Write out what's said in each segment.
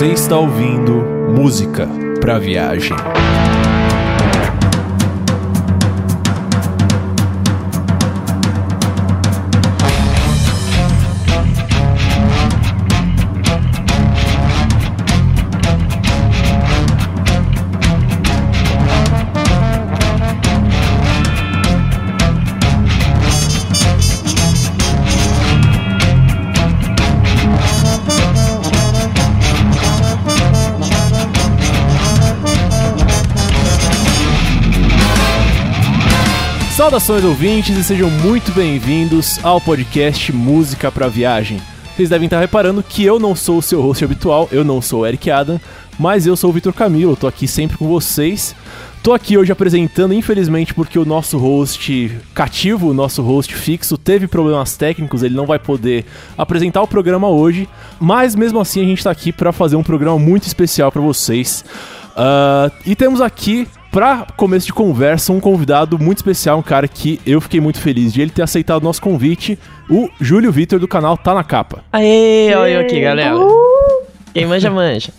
Você está ouvindo música para viagem. Saudações ouvintes e sejam muito bem-vindos ao podcast Música para Viagem. Vocês devem estar reparando que eu não sou o seu host habitual, eu não sou o Eric Adam, mas eu sou o Vitor Camilo, tô aqui sempre com vocês. Tô aqui hoje apresentando, infelizmente, porque o nosso host cativo, o nosso host fixo, teve problemas técnicos, ele não vai poder apresentar o programa hoje, mas mesmo assim a gente tá aqui para fazer um programa muito especial para vocês. Uh, e temos aqui Pra começo de conversa, um convidado muito especial, um cara que eu fiquei muito feliz de ele ter aceitado o nosso convite, o Júlio Vitor do canal Tá na Capa. Aê, olha eu aqui, galera. Uh! Quem manja, manja.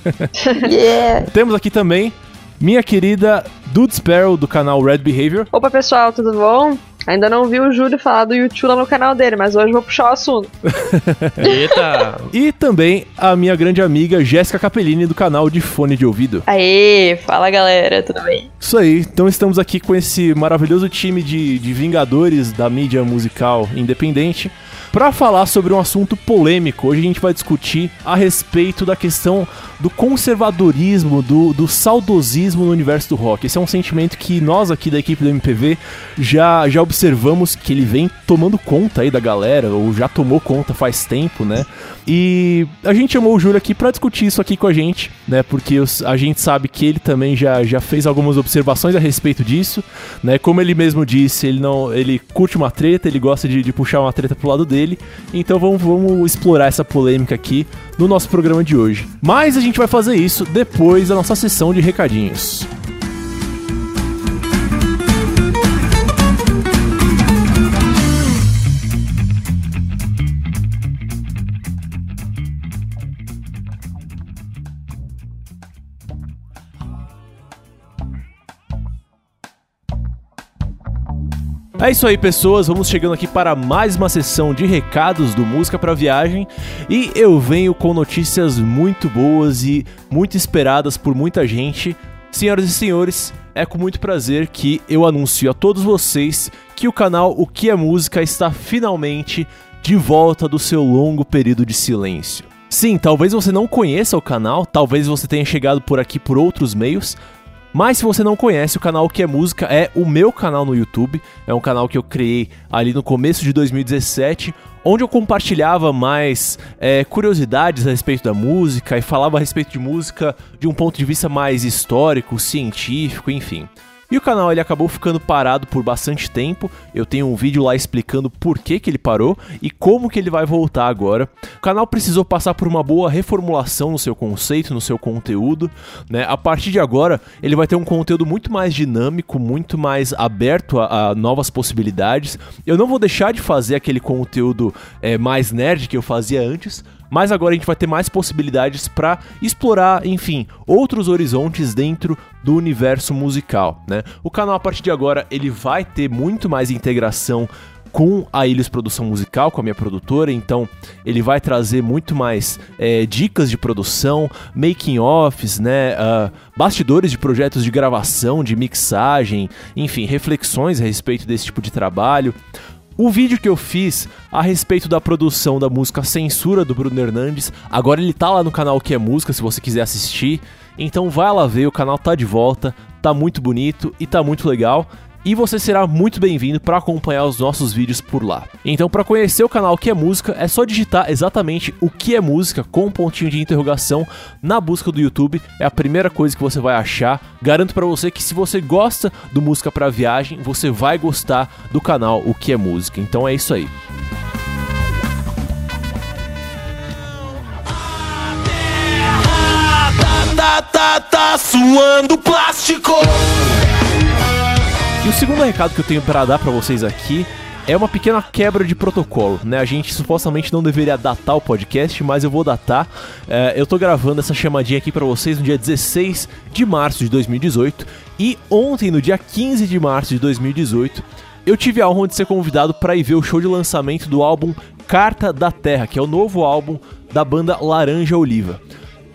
yeah. Temos aqui também minha querida Dude Sparrow do canal Red Behavior. Opa, pessoal, tudo bom? Ainda não vi o Júlio falar do YouTube lá no canal dele, mas hoje vou puxar o assunto. Eita! e também a minha grande amiga Jéssica Capellini do canal de Fone de Ouvido. Aê, fala galera, tudo bem? Isso aí, então estamos aqui com esse maravilhoso time de, de vingadores da mídia musical independente para falar sobre um assunto polêmico. Hoje a gente vai discutir a respeito da questão do conservadorismo, do, do saudosismo no universo do rock. Esse é um sentimento que nós aqui da equipe do MPV já, já observamos que ele vem tomando conta aí da galera, ou já tomou conta faz tempo, né? E a gente chamou o Júlio aqui para discutir isso aqui com a gente, né? Porque a gente sabe que ele também já, já fez algumas observações a respeito disso, né? Como ele mesmo disse, ele não ele curte uma treta, ele gosta de, de puxar uma treta pro lado dele. Então vamos, vamos explorar essa polêmica aqui no nosso programa de hoje. Mas a gente vai fazer isso depois da nossa sessão de recadinhos. É isso aí, pessoas. Vamos chegando aqui para mais uma sessão de recados do Música para Viagem e eu venho com notícias muito boas e muito esperadas por muita gente. Senhoras e senhores, é com muito prazer que eu anuncio a todos vocês que o canal O que é Música está finalmente de volta do seu longo período de silêncio. Sim, talvez você não conheça o canal, talvez você tenha chegado por aqui por outros meios, mas se você não conhece, o canal Que é Música é o meu canal no YouTube. É um canal que eu criei ali no começo de 2017, onde eu compartilhava mais é, curiosidades a respeito da música e falava a respeito de música de um ponto de vista mais histórico, científico, enfim. E o canal ele acabou ficando parado por bastante tempo. Eu tenho um vídeo lá explicando por que, que ele parou e como que ele vai voltar agora. O canal precisou passar por uma boa reformulação no seu conceito, no seu conteúdo. Né? A partir de agora, ele vai ter um conteúdo muito mais dinâmico, muito mais aberto a, a novas possibilidades. Eu não vou deixar de fazer aquele conteúdo é, mais nerd que eu fazia antes, mas agora a gente vai ter mais possibilidades para explorar, enfim, outros horizontes dentro do universo musical, né? O canal a partir de agora ele vai ter muito mais integração com a Ilhos Produção Musical, com a minha produtora, então ele vai trazer muito mais é, dicas de produção, making offs, né, uh, bastidores de projetos de gravação, de mixagem, enfim, reflexões a respeito desse tipo de trabalho. O vídeo que eu fiz a respeito da produção da música Censura do Bruno Hernandes, agora ele tá lá no canal Que é Música, se você quiser assistir. Então vai lá ver, o canal tá de volta, tá muito bonito e tá muito legal. E você será muito bem-vindo para acompanhar os nossos vídeos por lá. Então, para conhecer o canal Que é Música, é só digitar exatamente o que é música com um pontinho de interrogação na busca do YouTube. É a primeira coisa que você vai achar. Garanto para você que se você gosta do música para viagem, você vai gostar do canal O que é Música. Então é isso aí. Tá, tá, tá suando plástico. E o segundo recado que eu tenho para dar para vocês aqui é uma pequena quebra de protocolo, né? A gente supostamente não deveria datar o podcast, mas eu vou datar. É, eu tô gravando essa chamadinha aqui para vocês no dia 16 de março de 2018 e ontem, no dia 15 de março de 2018, eu tive a honra de ser convidado para ir ver o show de lançamento do álbum Carta da Terra, que é o novo álbum da banda Laranja Oliva.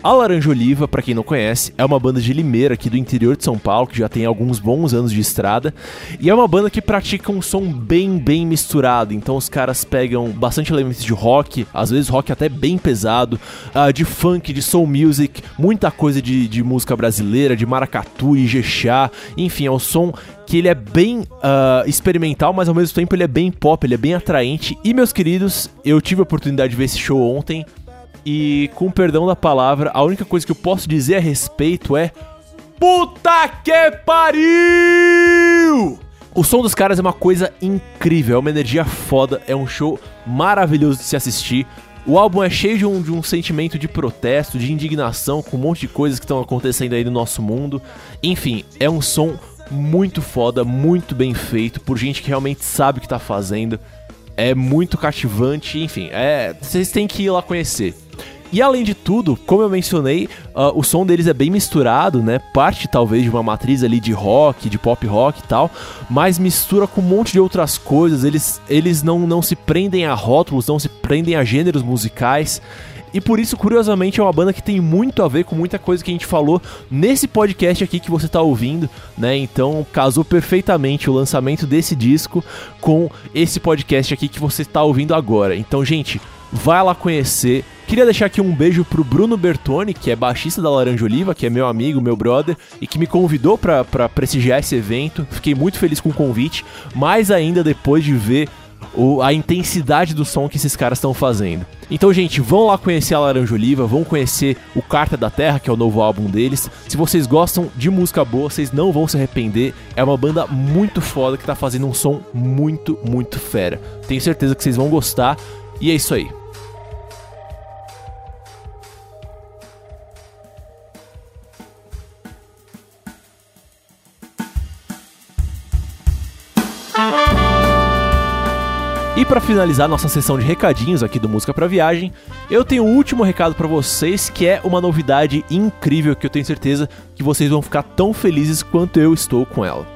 A Laranja Oliva, para quem não conhece, é uma banda de Limeira aqui do interior de São Paulo, que já tem alguns bons anos de estrada, e é uma banda que pratica um som bem, bem misturado. Então os caras pegam bastante elementos de rock, às vezes rock até bem pesado, uh, de funk, de soul music, muita coisa de, de música brasileira, de maracatu e jexá, enfim, é um som que ele é bem uh, experimental, mas ao mesmo tempo ele é bem pop, ele é bem atraente. E meus queridos, eu tive a oportunidade de ver esse show ontem. E com perdão da palavra, a única coisa que eu posso dizer a respeito é. Puta que pariu! O som dos caras é uma coisa incrível, é uma energia foda, é um show maravilhoso de se assistir. O álbum é cheio de um, de um sentimento de protesto, de indignação com um monte de coisas que estão acontecendo aí no nosso mundo. Enfim, é um som muito foda, muito bem feito, por gente que realmente sabe o que tá fazendo. É muito cativante, enfim, é, vocês têm que ir lá conhecer. E além de tudo, como eu mencionei, uh, o som deles é bem misturado, né? Parte talvez de uma matriz ali de rock, de pop rock e tal, mas mistura com um monte de outras coisas. Eles, eles não, não se prendem a rótulos, não se prendem a gêneros musicais. E por isso, curiosamente, é uma banda que tem muito a ver com muita coisa que a gente falou nesse podcast aqui que você está ouvindo, né? Então, casou perfeitamente o lançamento desse disco com esse podcast aqui que você está ouvindo agora. Então, gente, vai lá conhecer. Queria deixar aqui um beijo pro Bruno Bertoni, que é baixista da Laranja Oliva, que é meu amigo, meu brother, e que me convidou para prestigiar esse evento. Fiquei muito feliz com o convite, mais ainda depois de ver o, a intensidade do som que esses caras estão fazendo. Então, gente, vão lá conhecer a Laranja Oliva, vão conhecer o Carta da Terra, que é o novo álbum deles. Se vocês gostam de música boa, vocês não vão se arrepender. É uma banda muito foda que tá fazendo um som muito, muito fera. Tenho certeza que vocês vão gostar. E é isso aí. E para finalizar nossa sessão de recadinhos aqui do Música para Viagem, eu tenho um último recado para vocês, que é uma novidade incrível que eu tenho certeza que vocês vão ficar tão felizes quanto eu estou com ela.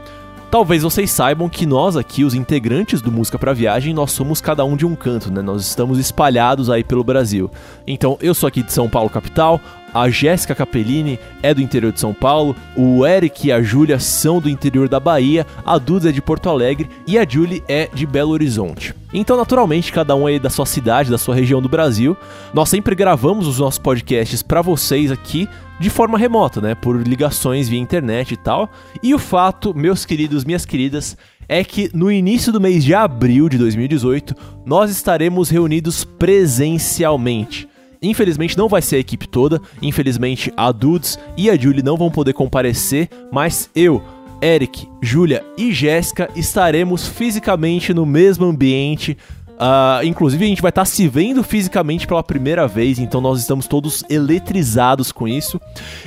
Talvez vocês saibam que nós aqui, os integrantes do Música para Viagem, nós somos cada um de um canto, né? Nós estamos espalhados aí pelo Brasil. Então, eu sou aqui de São Paulo capital, a Jéssica Capellini é do interior de São Paulo, o Eric e a Júlia são do interior da Bahia, a Duda é de Porto Alegre e a Julie é de Belo Horizonte. Então, naturalmente, cada um aí da sua cidade, da sua região do Brasil. Nós sempre gravamos os nossos podcasts para vocês aqui de forma remota, né, por ligações via internet e tal. E o fato, meus queridos, minhas queridas, é que no início do mês de abril de 2018 nós estaremos reunidos presencialmente. Infelizmente não vai ser a equipe toda, infelizmente a Dudes e a Julie não vão poder comparecer, mas eu, Eric, Júlia e Jéssica estaremos fisicamente no mesmo ambiente. Uh, inclusive, a gente vai estar tá se vendo fisicamente pela primeira vez, então nós estamos todos eletrizados com isso.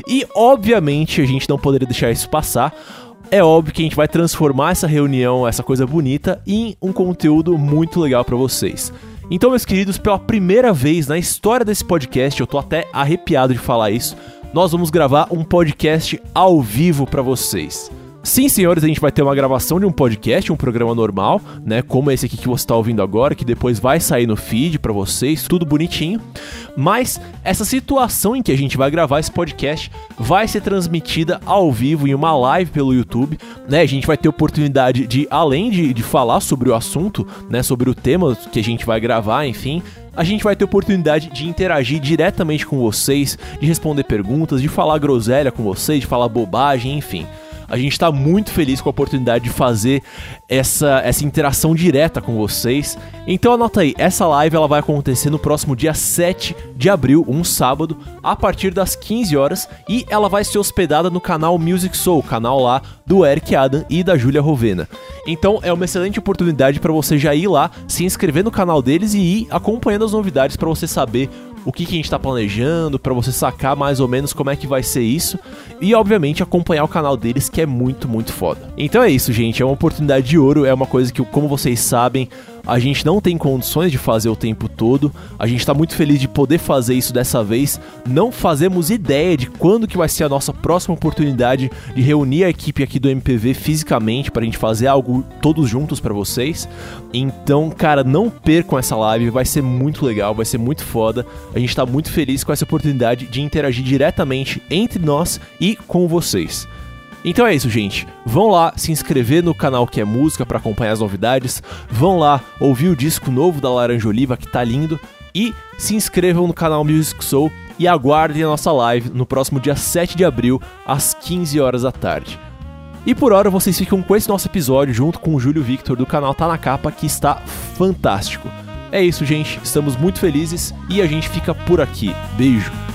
E, obviamente, a gente não poderia deixar isso passar. É óbvio que a gente vai transformar essa reunião, essa coisa bonita, em um conteúdo muito legal para vocês. Então, meus queridos, pela primeira vez na história desse podcast, eu tô até arrepiado de falar isso, nós vamos gravar um podcast ao vivo para vocês. Sim, senhores, a gente vai ter uma gravação de um podcast, um programa normal, né, como esse aqui que você está ouvindo agora, que depois vai sair no feed para vocês, tudo bonitinho. Mas essa situação em que a gente vai gravar esse podcast vai ser transmitida ao vivo em uma live pelo YouTube, né? A gente vai ter oportunidade de, além de, de falar sobre o assunto, né, sobre o tema que a gente vai gravar, enfim, a gente vai ter oportunidade de interagir diretamente com vocês, de responder perguntas, de falar groselha com vocês, de falar bobagem, enfim. A gente tá muito feliz com a oportunidade de fazer essa, essa interação direta com vocês. Então anota aí, essa live ela vai acontecer no próximo dia 7 de abril, um sábado, a partir das 15 horas, e ela vai ser hospedada no canal Music Soul, canal lá do Eric Adam e da Júlia Rovena. Então é uma excelente oportunidade para você já ir lá, se inscrever no canal deles e ir acompanhando as novidades para você saber o que, que a gente está planejando, para você sacar mais ou menos como é que vai ser isso e obviamente acompanhar o canal deles que é muito, muito foda. Então é isso, gente, é uma oportunidade de ouro, é uma coisa que, como vocês sabem, a gente não tem condições de fazer o tempo todo. A gente tá muito feliz de poder fazer isso dessa vez. Não fazemos ideia de quando que vai ser a nossa próxima oportunidade de reunir a equipe aqui do MPV fisicamente pra gente fazer algo todos juntos para vocês. Então, cara, não percam essa live, vai ser muito legal, vai ser muito foda. A gente tá muito feliz com essa oportunidade de interagir diretamente entre nós e com vocês. Então é isso, gente. Vão lá se inscrever no canal que é música para acompanhar as novidades. Vão lá ouvir o disco novo da Laranja Oliva que tá lindo e se inscrevam no canal Music Soul e aguardem a nossa live no próximo dia 7 de abril às 15 horas da tarde. E por hora vocês ficam com esse nosso episódio junto com o Júlio Victor do canal Tá na Capa que está fantástico. É isso, gente. Estamos muito felizes e a gente fica por aqui. Beijo.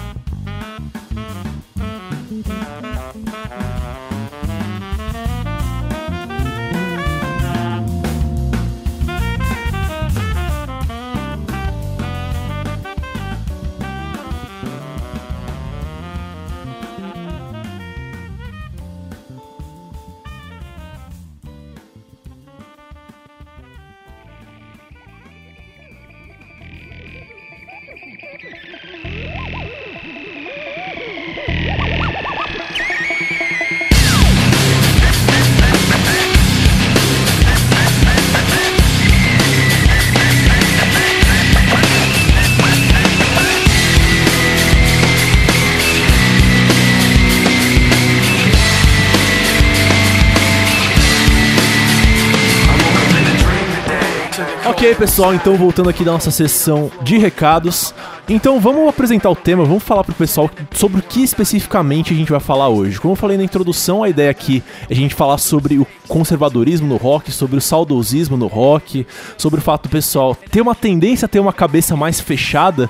Ok, pessoal, então voltando aqui da nossa sessão de recados. Então vamos apresentar o tema, vamos falar pro pessoal sobre o que especificamente a gente vai falar hoje. Como eu falei na introdução, a ideia aqui é a gente falar sobre o conservadorismo no rock, sobre o saudosismo no rock, sobre o fato do pessoal ter uma tendência a ter uma cabeça mais fechada.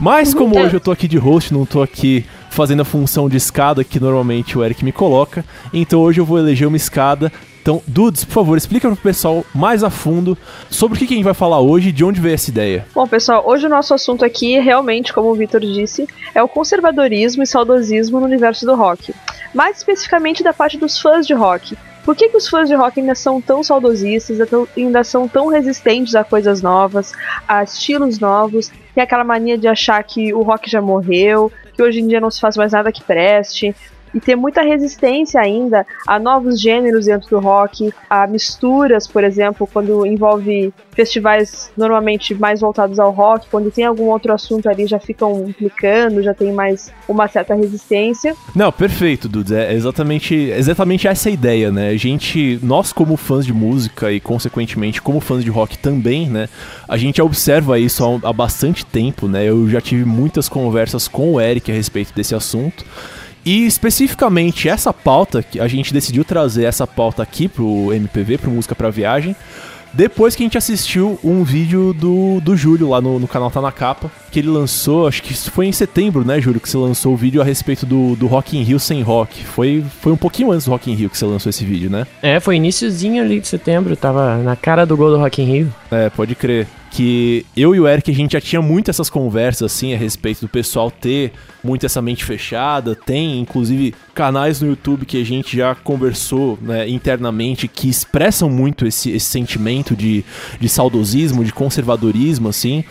Mas como hoje eu tô aqui de host, não tô aqui fazendo a função de escada que normalmente o Eric me coloca, então hoje eu vou eleger uma escada então, Dudes, por favor, explica pro pessoal mais a fundo sobre o que a gente vai falar hoje e de onde veio essa ideia. Bom, pessoal, hoje o nosso assunto aqui, realmente, como o Vitor disse, é o conservadorismo e saudosismo no universo do rock. Mais especificamente da parte dos fãs de rock. Por que, que os fãs de rock ainda são tão saudosistas, ainda são tão resistentes a coisas novas, a estilos novos, tem aquela mania de achar que o rock já morreu, que hoje em dia não se faz mais nada que preste, e ter muita resistência ainda a novos gêneros dentro do rock, a misturas, por exemplo, quando envolve festivais normalmente mais voltados ao rock, quando tem algum outro assunto ali já ficam implicando, já tem mais uma certa resistência. Não, perfeito, Dudes. É exatamente, exatamente essa ideia, né? A gente, nós como fãs de música e consequentemente como fãs de rock também, né? A gente observa isso há, há bastante tempo, né? Eu já tive muitas conversas com o Eric a respeito desse assunto. E especificamente essa pauta, que a gente decidiu trazer essa pauta aqui pro MPV, pro Música pra Viagem, depois que a gente assistiu um vídeo do, do Júlio lá no, no canal Tá Na Capa, que ele lançou, acho que foi em setembro, né, Júlio, que você lançou o vídeo a respeito do, do Rock in Rio sem rock. Foi, foi um pouquinho antes do Rock in Rio que você lançou esse vídeo, né? É, foi iníciozinho ali de setembro, tava na cara do gol do Rock in Rio. É, pode crer que eu e o Eric a gente já tinha muito essas conversas assim a respeito do pessoal ter muito essa mente fechada, tem inclusive canais no YouTube que a gente já conversou né, internamente que expressam muito esse, esse sentimento de, de saudosismo, de conservadorismo assim.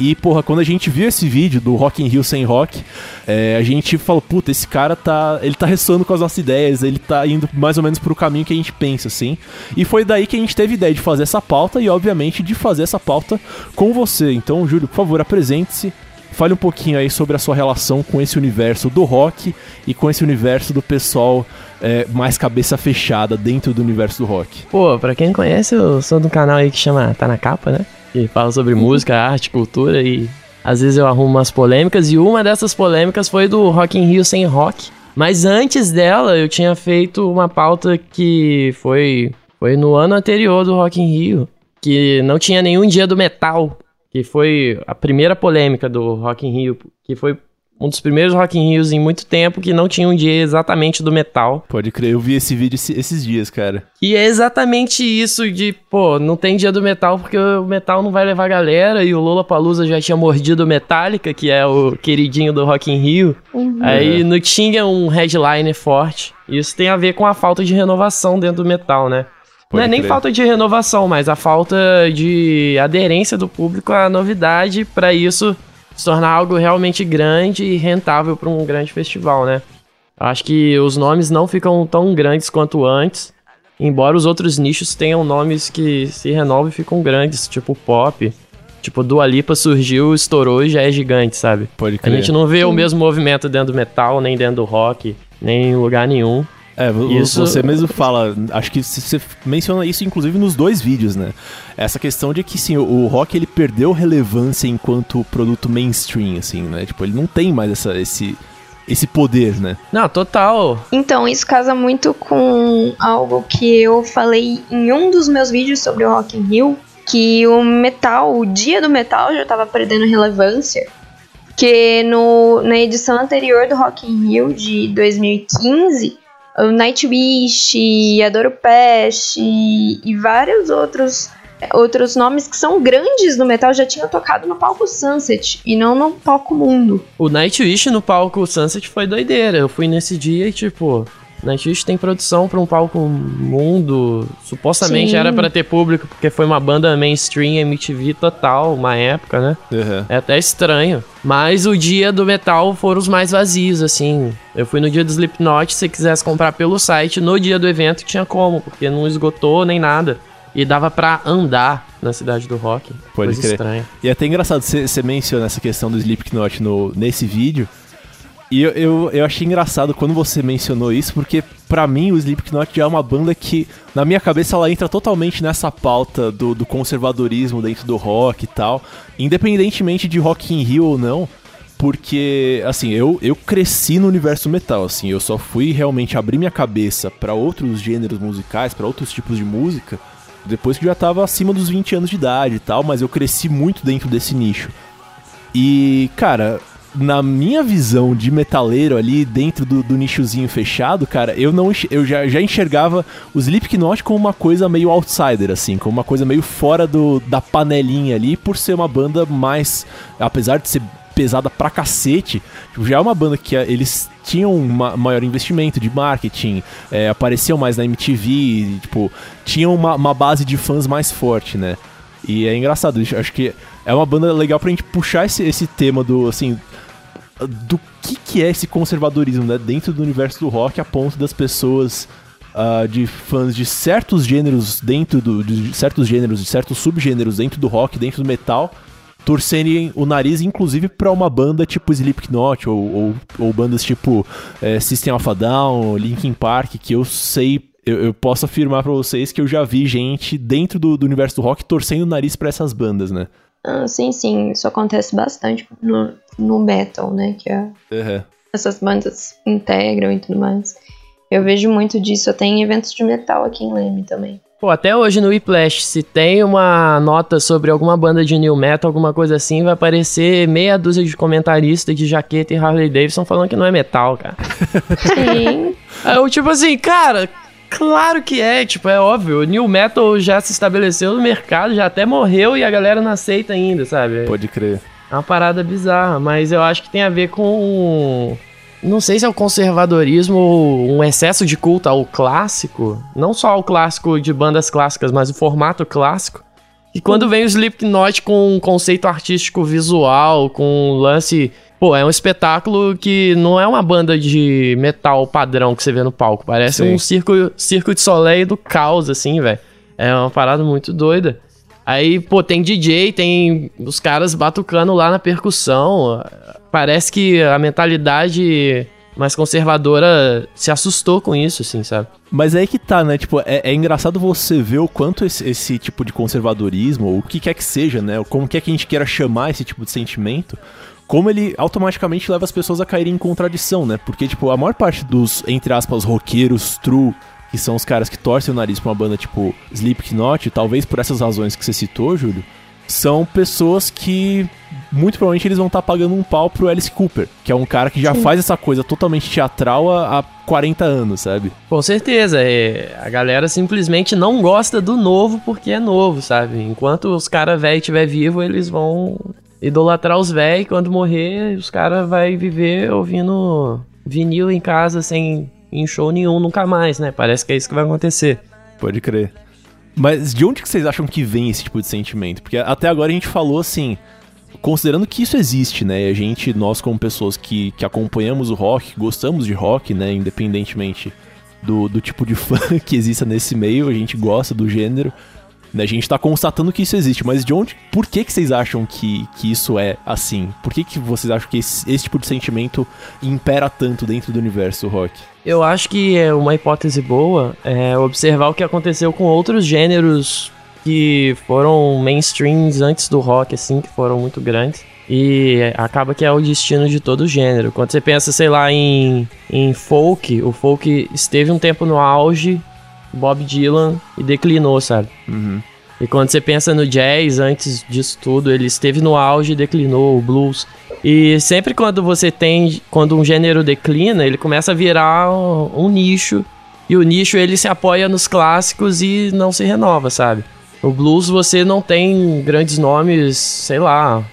E, porra, quando a gente viu esse vídeo do Rock in Rio sem rock, é, a gente falou, puta, esse cara tá. Ele tá ressoando com as nossas ideias, ele tá indo mais ou menos pro caminho que a gente pensa, assim. E foi daí que a gente teve ideia de fazer essa pauta e, obviamente, de fazer essa pauta com você. Então, Júlio, por favor, apresente-se. Fale um pouquinho aí sobre a sua relação com esse universo do rock e com esse universo do pessoal é, mais cabeça fechada dentro do universo do rock. Pô, pra quem não conhece, eu sou do canal aí que chama Tá na Capa, né? Que fala sobre música, arte, cultura e às vezes eu arrumo umas polêmicas e uma dessas polêmicas foi do Rock in Rio sem rock, Mas antes dela, eu tinha feito uma pauta que foi, foi no ano anterior do Rock in Rio, que não tinha nenhum dia do metal, que foi a primeira polêmica do Rock in Rio, que foi um dos primeiros Rock in Rios em muito tempo que não tinha um dia exatamente do metal. Pode crer, eu vi esse vídeo esses dias, cara. E é exatamente isso de, pô, não tem dia do metal porque o metal não vai levar galera e o Lola Palusa já tinha mordido o Metallica, que é o queridinho do Rock in Rio. Uhum. Aí não tinha um headliner forte. Isso tem a ver com a falta de renovação dentro do metal, né? Pode não é nem falta de renovação, mas a falta de aderência do público à novidade. Para isso, se tornar algo realmente grande e rentável para um grande festival, né? Acho que os nomes não ficam tão grandes quanto antes, embora os outros nichos tenham nomes que se renovam e ficam grandes, tipo pop. Tipo, Dua Lipa surgiu, estourou e já é gigante, sabe? Pode crer. A gente não vê Sim. o mesmo movimento dentro do metal, nem dentro do rock, nem em lugar nenhum. É, isso... você mesmo fala, acho que você menciona isso inclusive nos dois vídeos, né? Essa questão de que sim, o rock ele perdeu relevância enquanto produto mainstream, assim, né? Tipo, ele não tem mais essa, esse, esse poder, né? Não, total. Então, isso casa muito com algo que eu falei em um dos meus vídeos sobre o Rock in Rio, que o metal, o dia do metal já estava perdendo relevância. Que no, na edição anterior do Rock in Rio de 2015, o Nightwish, Adoro Pest e, e vários outros outros nomes que são grandes no metal já tinham tocado no palco Sunset e não no palco Mundo. O Nightwish no palco Sunset foi doideira. Eu fui nesse dia e tipo, Nightwish tem produção para um palco mundo. Supostamente Sim. era para ter público, porque foi uma banda mainstream MTV total, uma época, né? Uhum. É até estranho. Mas o dia do metal foram os mais vazios, assim. Eu fui no dia do Slipknot, se quisesse comprar pelo site, no dia do evento tinha como, porque não esgotou nem nada. E dava para andar na cidade do rock. Pode Coisa crer. estranha. E é até engraçado, você menciona essa questão do Slipknot no, nesse vídeo. E eu, eu, eu, achei engraçado quando você mencionou isso, porque para mim o Slipknot é uma banda que, na minha cabeça, ela entra totalmente nessa pauta do, do conservadorismo dentro do rock e tal, independentemente de Rock in Rio ou não, porque, assim, eu, eu cresci no universo metal, assim, eu só fui realmente abrir minha cabeça para outros gêneros musicais, para outros tipos de música, depois que já tava acima dos 20 anos de idade e tal, mas eu cresci muito dentro desse nicho. E, cara, na minha visão de metaleiro ali dentro do, do, nichozinho fechado, cara, eu não eu já, já enxergava os Slipknot como uma coisa meio outsider, assim, como uma coisa meio fora do, da panelinha ali, por ser uma banda mais, apesar de ser pesada pra cacete, tipo, já é uma banda que eh, eles tinham um maior investimento de marketing, é, apareciam mais na MTV, tipo, tinham uma, uma base de fãs mais forte, né? E é engraçado, acho que é uma banda legal pra gente puxar esse, esse tema do, assim, do que, que é esse conservadorismo, né? Dentro do universo do rock, a ponto das pessoas uh, de fãs de certos gêneros dentro do. de certos gêneros, de certos subgêneros dentro do rock, dentro do metal, torcerem o nariz, inclusive, para uma banda tipo Slipknot ou, ou, ou bandas tipo é, System of a Down, Linkin Park, que eu sei eu, eu, posso afirmar para vocês que eu já vi gente dentro do, do universo do rock torcendo o nariz para essas bandas, né? Ah, sim, sim, isso acontece bastante no, no metal, né? Que é, uhum. essas bandas integram e tudo mais. Eu vejo muito disso até em eventos de metal aqui em Leme também. Pô, até hoje no Whiplash, se tem uma nota sobre alguma banda de new metal, alguma coisa assim, vai aparecer meia dúzia de comentaristas de jaqueta e Harley Davidson falando que não é metal, cara. Sim. Eu, tipo assim, cara, Claro que é, tipo, é óbvio. O New Metal já se estabeleceu no mercado, já até morreu e a galera não aceita ainda, sabe? Pode crer. É uma parada bizarra, mas eu acho que tem a ver com. Não sei se é o conservadorismo ou um excesso de culto ao clássico. Não só ao clássico de bandas clássicas, mas o formato clássico. E quando vem o Slipknot com um conceito artístico visual, com um lance Pô, é um espetáculo que não é uma banda de metal padrão que você vê no palco. Parece Sim. um circo, circo de soleil do caos, assim, velho. É uma parada muito doida. Aí, pô, tem DJ, tem os caras batucando lá na percussão. Parece que a mentalidade mais conservadora se assustou com isso, assim, sabe? Mas é aí que tá, né? Tipo, é, é engraçado você ver o quanto esse, esse, tipo de conservadorismo, ou o que quer que seja, né? Como quer que a gente queira chamar esse tipo de sentimento, como ele automaticamente leva as pessoas a caírem em contradição, né? Porque, tipo, a maior parte dos, entre aspas, roqueiros true, que são os caras que torcem o nariz pra uma banda tipo Slipknot, talvez por essas razões que você citou, Júlio, são pessoas que muito provavelmente eles vão estar tá pagando um pau pro Alice Cooper, que é um cara que já Sim. faz essa coisa totalmente teatral há, há 40 anos, sabe? Com certeza, é, a galera simplesmente não gosta do novo porque é novo, sabe? Enquanto os caras velhos estiver vivo, eles vão idolatrar os velhos, quando morrer, os caras vai viver ouvindo vinil em casa sem em show nenhum nunca mais, né? Parece que é isso que vai acontecer. Pode crer. Mas de onde que vocês acham que vem esse tipo de sentimento? Porque até agora a gente falou assim, considerando que isso existe, né? A gente, nós como pessoas que, que acompanhamos o rock, gostamos de rock, né? Independentemente do, do tipo de fã que exista nesse meio, a gente gosta do gênero. Né? A gente tá constatando que isso existe, mas de onde, por que que vocês acham que, que isso é assim? Por que que vocês acham que esse, esse tipo de sentimento impera tanto dentro do universo rock? Eu acho que é uma hipótese boa é observar o que aconteceu com outros gêneros que foram mainstreams antes do rock, assim, que foram muito grandes. E acaba que é o destino de todo gênero. Quando você pensa, sei lá, em, em folk, o folk esteve um tempo no auge Bob Dylan e declinou, sabe? Uhum. E quando você pensa no jazz, antes disso tudo, ele esteve no auge e declinou, o blues. E sempre quando você tem, quando um gênero declina, ele começa a virar um, um nicho. E o nicho ele se apoia nos clássicos e não se renova, sabe? O blues você não tem grandes nomes, sei lá,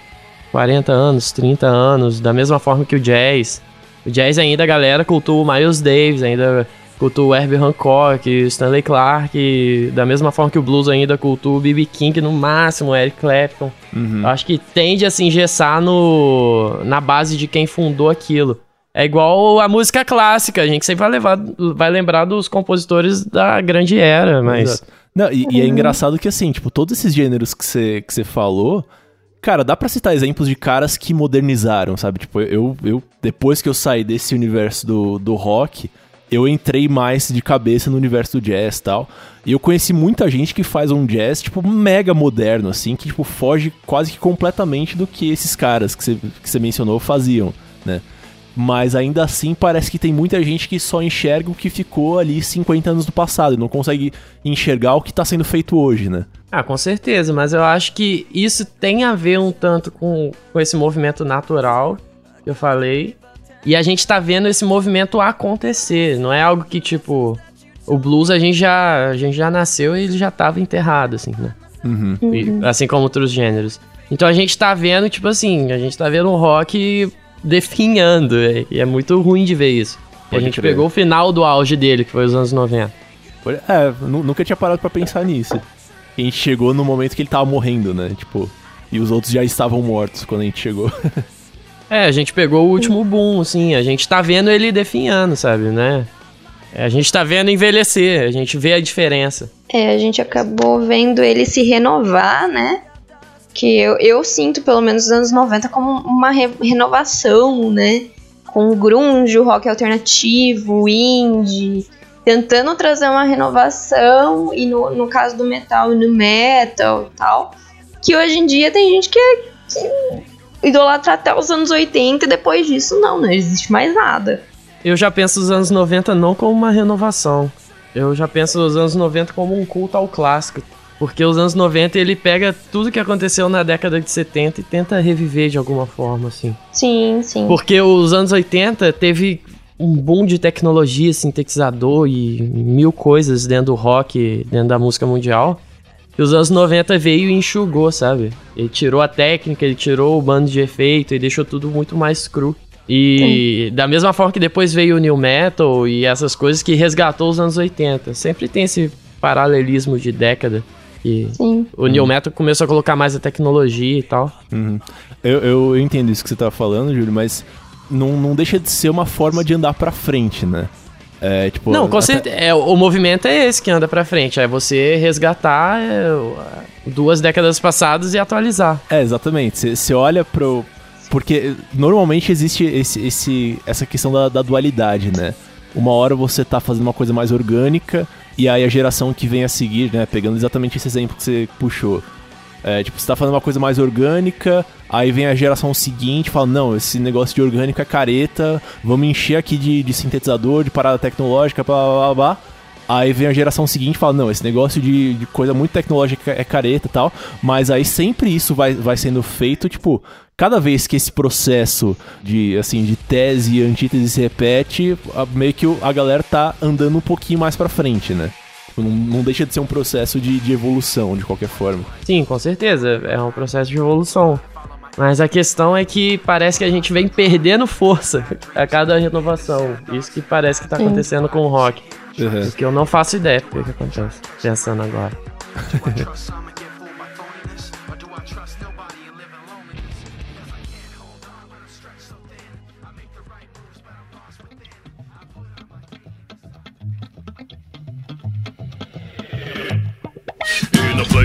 40 anos, 30 anos, da mesma forma que o jazz. O jazz ainda a galera cultua o Miles Davis, ainda cultua o Herbie Hancock, Stanley Clark, da mesma forma que o blues ainda cultua o B.B. King, no máximo, Eric Clapton. Uhum. Acho que tende a se engessar no, na base de quem fundou aquilo. É igual a música clássica, a gente sempre vai, levar, vai lembrar dos compositores da grande era, mas... Não, e, e, é engraçado que, assim, tipo, todos esses gêneros que você que falou... Cara, dá pra citar exemplos de caras que modernizaram, sabe? Tipo, eu, eu depois que eu saí desse universo do, do rock eu entrei mais de cabeça no universo do jazz e tal. E eu conheci muita gente que faz um jazz, tipo, mega moderno, assim, que, tipo, foge quase que completamente do que esses caras que você que mencionou faziam, né? Mas ainda assim parece que tem muita gente que só enxerga o que ficou ali 50 anos do passado e não consegue enxergar o que está sendo feito hoje, né? Ah, com certeza, mas eu acho que isso tem a ver um tanto com, com esse movimento natural que eu falei, e a gente tá vendo esse movimento acontecer. Não é algo que, tipo. O blues a gente já, a gente já nasceu e ele já tava enterrado, assim, né? Uhum. E, assim como outros gêneros. Então a gente tá vendo, tipo assim, a gente tá vendo o rock definhando. E é muito ruim de ver isso. a gente crer. pegou o final do auge dele, que foi os anos 90. É, nunca tinha parado para pensar nisso. A gente chegou no momento que ele tava morrendo, né? Tipo, e os outros já estavam mortos quando a gente chegou. É, a gente pegou o último boom, assim, a gente tá vendo ele definhando, sabe, né? É, a gente tá vendo envelhecer, a gente vê a diferença. É, a gente acabou vendo ele se renovar, né? Que eu, eu sinto, pelo menos nos anos 90, como uma re renovação, né? Com o grunge, o rock alternativo, o indie, tentando trazer uma renovação, e no, no caso do metal, no metal e tal, que hoje em dia tem gente que, é, que idolatra até os anos 80 e depois disso não, não existe mais nada. Eu já penso os anos 90 não como uma renovação. Eu já penso os anos 90 como um culto ao clássico. Porque os anos 90 ele pega tudo que aconteceu na década de 70 e tenta reviver de alguma forma, assim. Sim, sim. Porque os anos 80 teve um boom de tecnologia, sintetizador e mil coisas dentro do rock, dentro da música mundial. E os anos 90 veio e enxugou, sabe? Ele tirou a técnica, ele tirou o bando de efeito e deixou tudo muito mais cru. E Sim. da mesma forma que depois veio o New Metal e essas coisas que resgatou os anos 80. Sempre tem esse paralelismo de década. E Sim. o New Metal começou a colocar mais a tecnologia e tal. Uhum. Eu, eu, entendo isso que você tá falando, Júlio, mas não, não deixa de ser uma forma de andar pra frente, né? É, tipo, não, com até... certeza. É, o movimento é esse que anda pra frente. É você resgatar é, duas décadas passadas e atualizar. É, exatamente. Você olha pro. Porque normalmente existe esse, esse, essa questão da, da dualidade, né? Uma hora você tá fazendo uma coisa mais orgânica, e aí a geração que vem a seguir, né? Pegando exatamente esse exemplo que você puxou É, tipo, você tá fazendo uma coisa mais orgânica, aí vem a geração seguinte e fala, não, esse negócio de orgânico é careta, vamos encher aqui de, de sintetizador, de parada tecnológica, blá blá blá blá. Aí vem a geração seguinte e fala, não, esse negócio de, de coisa muito tecnológica é careta e tal. Mas aí sempre isso vai, vai sendo feito, tipo, cada vez que esse processo de, assim, de tese e antítese se repete, meio que a galera tá andando um pouquinho mais pra frente, né? Tipo, Não, não deixa de ser um processo de, de evolução, de qualquer forma. Sim, com certeza. É um processo de evolução. Mas a questão é que parece que a gente vem perdendo força a cada renovação. Isso que parece que tá acontecendo com o rock. Porque eu não faço ideia do que, que acontece. Pensando agora.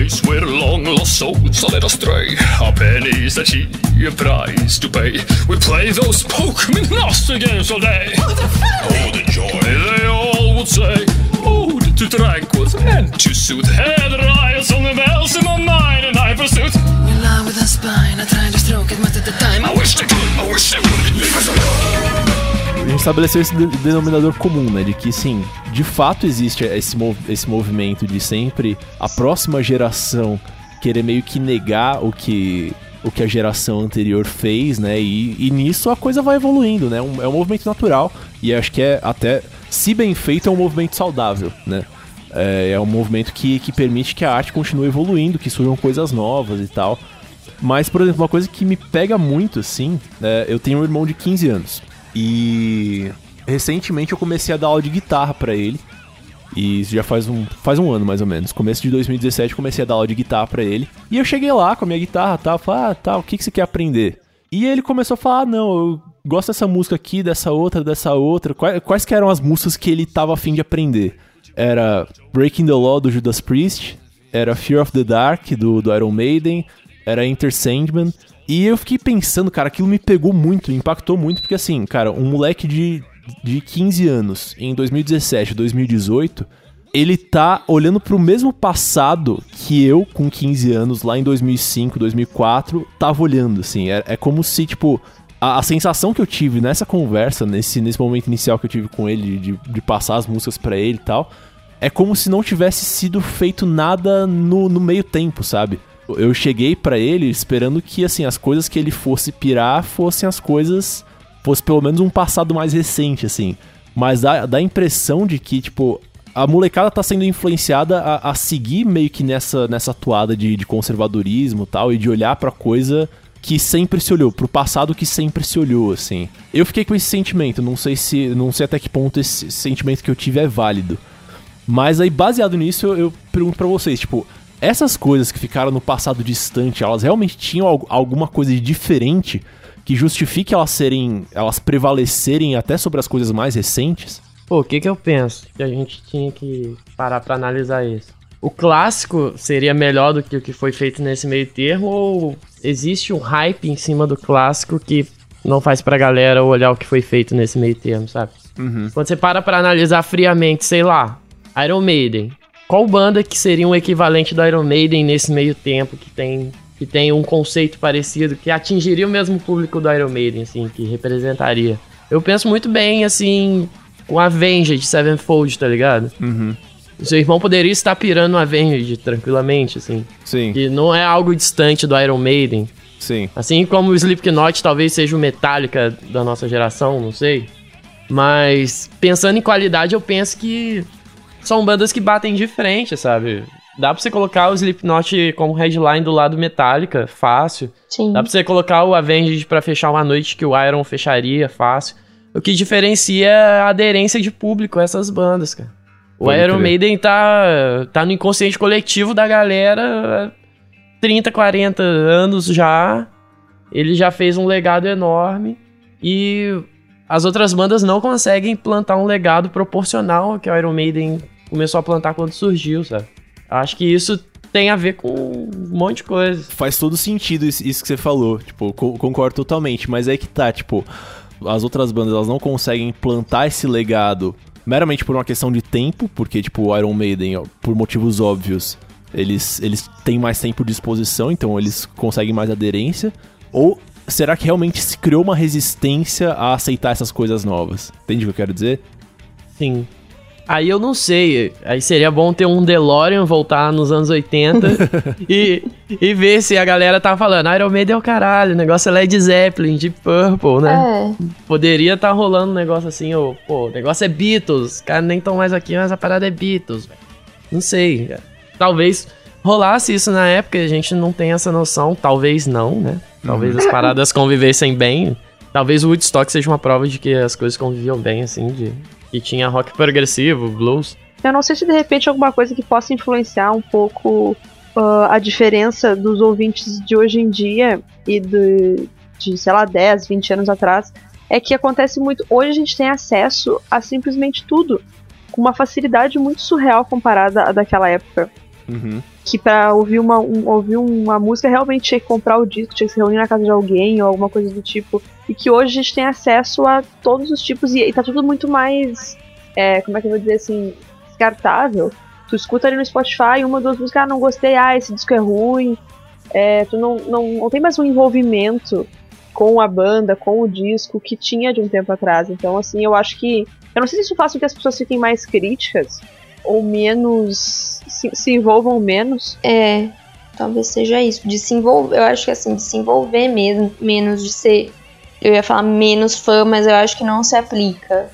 place where long lost souls are led astray, our pennies a cheap price to pay. We play those Pokemon nasty games all day. Oh, the joy they all would say. Oh, Ode to tranquils and to soothe head rides on the bells in my mind and I pursuit. In love with a spine, I tried to stroke it most of the time. I wish they could, I wish they would leave us alone. A gente estabeleceu esse de- denominador comum, né? De que, sim, de fato existe esse, mov- esse movimento de sempre a próxima geração querer meio que negar o que, o que a geração anterior fez, né? E, e nisso a coisa vai evoluindo, né? Um- é um movimento natural e acho que é até, se bem feito, é um movimento saudável, né? É, é um movimento que, que permite que a arte continue evoluindo, que surjam coisas novas e tal. Mas, por exemplo, uma coisa que me pega muito, assim, é, eu tenho um irmão de 15 anos. E recentemente eu comecei a dar aula de guitarra pra ele. E isso já faz um, faz um ano mais ou menos. Começo de 2017 eu comecei a dar aula de guitarra pra ele. E eu cheguei lá com a minha guitarra e tal, falei, ah, tá, o que, que você quer aprender? E ele começou a falar, ah, não, eu gosto dessa música aqui, dessa outra, dessa outra. Quais, quais que eram as músicas que ele tava afim de aprender? Era Breaking the Law do Judas Priest, era Fear of the Dark do, do Iron Maiden, era Enter Sandman. E eu fiquei pensando, cara, aquilo me pegou muito, impactou muito, porque assim, cara, um moleque de, de 15 anos em 2017, 2018, ele tá olhando pro mesmo passado que eu, com 15 anos, lá em 2005, 2004, tava olhando, assim. É, é como se, tipo, a, a sensação que eu tive nessa conversa, nesse, nesse momento inicial que eu tive com ele, de, de passar as músicas pra ele e tal, é como se não tivesse sido feito nada no, no meio tempo, sabe? Eu cheguei pra ele esperando que, assim, as coisas que ele fosse pirar fossem as coisas. fosse pelo menos um passado mais recente, assim. Mas dá, dá a impressão de que, tipo, a molecada tá sendo influenciada a, a seguir meio que nessa, nessa toada de, de conservadorismo tal, e de olhar pra coisa que sempre se olhou, pro passado que sempre se olhou, assim. Eu fiquei com esse sentimento, não sei se. não sei até que ponto esse sentimento que eu tive é válido. Mas aí, baseado nisso, eu, eu pergunto pra vocês, tipo, essas coisas que ficaram no passado distante, elas realmente tinham al- alguma coisa de diferente que justifique elas serem. elas prevalecerem até sobre as coisas mais recentes? Pô, o que que eu penso? Que a gente tinha que parar pra analisar isso. O clássico seria melhor do que o que foi feito nesse meio termo ou existe um hype em cima do clássico que não faz pra galera olhar o que foi feito nesse meio termo, sabe? Quando você para pra analisar friamente, sei lá, Iron Maiden. Qual banda que seria um equivalente do Iron Maiden nesse meio tempo que tem que tem um conceito parecido, que atingiria o mesmo público do Iron Maiden, assim, que representaria? Eu penso muito bem, assim, com Avenged Sevenfold, tá ligado? Uhum. Seu irmão poderia estar pirando no Avenged tranquilamente, assim. Sim, Que não é algo distante do Iron Maiden. sim. Assim como o Slipknot talvez seja o Metallica da nossa geração, não sei. Mas pensando em qualidade, eu penso que são bandas que batem de frente, sabe? Dá pra você colocar o Slipknot como headline do lado Metallica, fácil. Sim. Dá pra você colocar o Avenged pra fechar uma noite que o Iron fecharia, fácil. O que diferencia é a aderência de público a essas bandas, cara. O Pode Iron crer. Maiden tá, tá no inconsciente coletivo da galera há 30, 40 anos já. Ele já fez um legado enorme. E as outras bandas não conseguem plantar um legado proporcional ao que o Iron Maiden começou a plantar quando surgiu, sabe? Acho que isso tem a ver com um monte de coisa. Faz todo sentido isso isso que você falou. Tipo, co- concordo totalmente. Mas aí que tá, tipo, as outras bandas elas não conseguem plantar esse legado meramente por uma questão de tempo, porque, tipo, o Iron Maiden, ó, por motivos óbvios, Eles, eles têm mais tempo de exposição, então eles conseguem mais aderência? Ou será que realmente se criou uma resistência a aceitar essas coisas novas? Entende o que eu quero dizer? Sim. Aí eu não sei. Aí seria bom ter um DeLorean voltar nos anos 80 e, e ver se a galera tá falando Iron Maiden é o caralho, o negócio é Led Zeppelin, Deep Purple, né? É. Poderia tá rolando um negócio assim, ô, pô, o negócio é Beatles, os caras nem tão mais aqui, mas a parada é Beatles, velho. Não sei, cara. Talvez rolasse isso na época, a gente não tem essa noção, talvez não, né? Talvez as paradas convivessem bem. Talvez o Woodstock seja uma prova de que as coisas conviviam bem, assim, de que tinha rock progressivo, blues. Eu não sei se de repente alguma coisa que possa influenciar um pouco ah, a diferença dos ouvintes de hoje em dia e do, de, sei lá, 10, 20 anos atrás, é que acontece muito. Hoje a gente tem acesso a simplesmente tudo, com uma facilidade muito surreal comparada à daquela época. Uhum. Que pra ouvir uma, um- ouvir uma música realmente tinha que comprar o disco, tinha que se reunir na casa de alguém ou alguma coisa do tipo. E que hoje a gente tem acesso a todos os tipos e, e tá tudo muito mais. é, como é que eu vou dizer assim? Descartável. Tu escuta ali no Spotify uma, duas músicas, ah, não gostei, ah, esse disco é ruim. É, tu não, não, não tem mais um envolvimento com a banda, com o disco que tinha de um tempo atrás. Então, assim, eu acho que. Eu não sei se isso faz com que as pessoas fiquem mais críticas ou menos. se, se envolvam menos. É, talvez seja isso. De se envolver, eu acho que assim, de se envolver mesmo, menos de ser. Eu ia falar menos fã, mas eu acho que não se aplica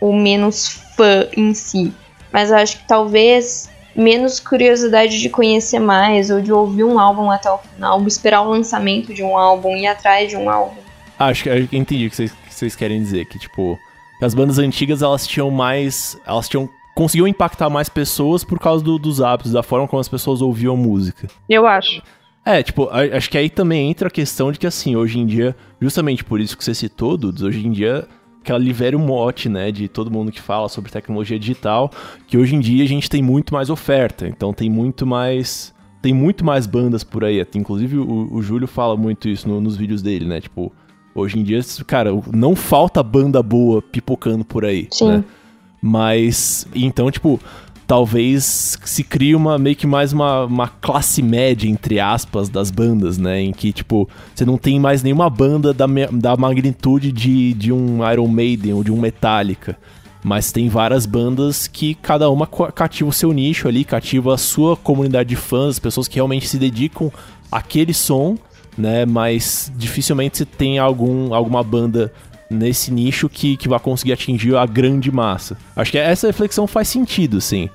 o menos fã em si. Mas eu acho que talvez menos curiosidade de conhecer mais, ou de ouvir um álbum até o final, esperar o lançamento de um álbum, ir atrás de um álbum. Acho que eu entendi o que vocês, que vocês querem dizer. Que, tipo, as bandas antigas, elas tinham mais... Elas tinham... Conseguiam impactar mais pessoas por causa do- dos hábitos, da forma como as pessoas ouviam música. Eu acho. É, tipo, acho que aí também entra a questão de que, assim, hoje em dia, justamente por isso que você citou, Dudes, hoje em dia, que ela o mote, né, de todo mundo que fala sobre tecnologia digital, que hoje em dia a gente tem muito mais oferta, então tem muito mais... Tem muito mais bandas por aí, até, inclusive o, o Júlio fala muito isso no- nos vídeos dele, né, tipo, hoje em dia, cara, não falta banda boa pipocando por aí, Sim. né? Mas, então, tipo, talvez se crie uma meio que mais uma, uma classe média, entre aspas, das bandas, né? Em que, tipo, você não tem mais nenhuma banda da, da magnitude de, de um Iron Maiden ou de um Metallica. Mas tem várias bandas que cada uma cativa o seu nicho ali, cativa a sua comunidade de fãs, pessoas que realmente se dedicam àquele som, né? Mas dificilmente você tem algum, alguma banda nesse nicho que, que vai conseguir atingir a grande massa. Acho que essa reflexão faz sentido, sim.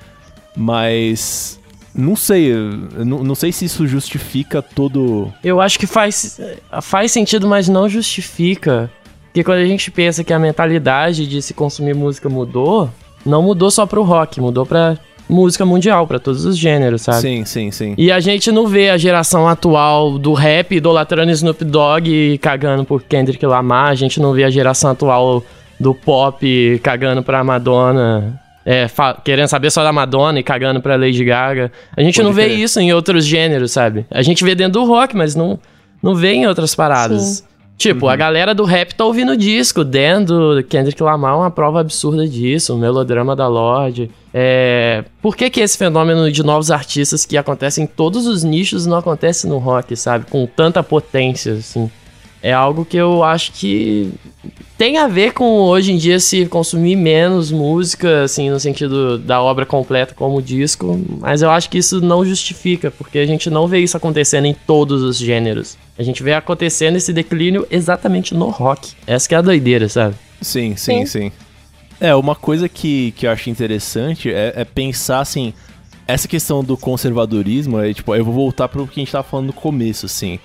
Mas. Não sei, não, não sei se isso justifica todo. Eu acho que faz, faz sentido, mas não justifica. Porque quando a gente pensa que a mentalidade de se consumir música mudou, não mudou só pro rock, mudou pra música mundial, pra todos os gêneros, sabe? Sim, sim, sim. E a gente não vê a geração atual do rap idolatrando Snoop Dogg e cagando por Kendrick Lamar. A gente não vê a geração atual do pop cagando pra Madonna. é, querendo saber só da Madonna e cagando pra Lady Gaga. A gente Pode não vê isso em outros gêneros, sabe? A gente vê dentro do rock, mas não, não vê em outras paradas. Sim. Tipo, a galera do rap tá ouvindo disco. dentro do Kendrick Lamar é uma prova absurda disso. O melodrama da Lorde. É... Por que que esse fenômeno de novos artistas que acontece em todos os nichos não acontece no rock, sabe? Com tanta potência, assim. É algo que eu acho que tem a ver com hoje em dia se consumir menos música, assim, no sentido da obra completa como disco, mas eu acho que isso não justifica, porque a gente não vê isso acontecendo em todos os gêneros. A gente vê acontecendo esse declínio exatamente no rock. Essa que é a doideira, sabe? Sim, sim, sim. É, uma coisa que, que eu acho interessante é, é pensar assim. Essa questão do conservadorismo, é, tipo, eu vou voltar pro que a gente tava falando no começo, assim.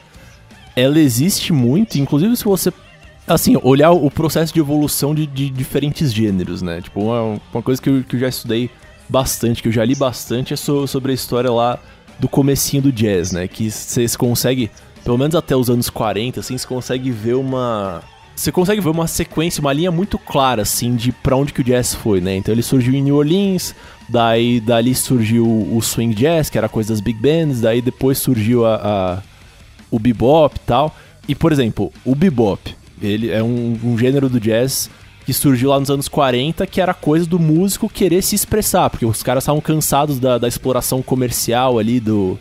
Ela existe muito, inclusive se você, assim, olhar o processo de evolução de, de diferentes gêneros, né? Tipo, uma, uma coisa que eu, que eu já estudei bastante, que eu já li bastante, é so- sobre a história lá do comecinho do jazz, né? Que vocês conseguem, pelo menos até os anos 40, assim, você consegue ver uma... Você consegue ver uma sequência, uma linha muito clara, assim, de pra onde que o jazz foi, né? Então ele surgiu em New Orleans, daí dali surgiu o swing jazz, que era coisa das big bands, daí depois surgiu a, a- o bebop e tal. E, por exemplo, o bebop, ele é um, um gênero do jazz que surgiu lá nos anos 40, que era coisa do músico querer se expressar, porque os caras estavam cansados da, da exploração comercial ali do,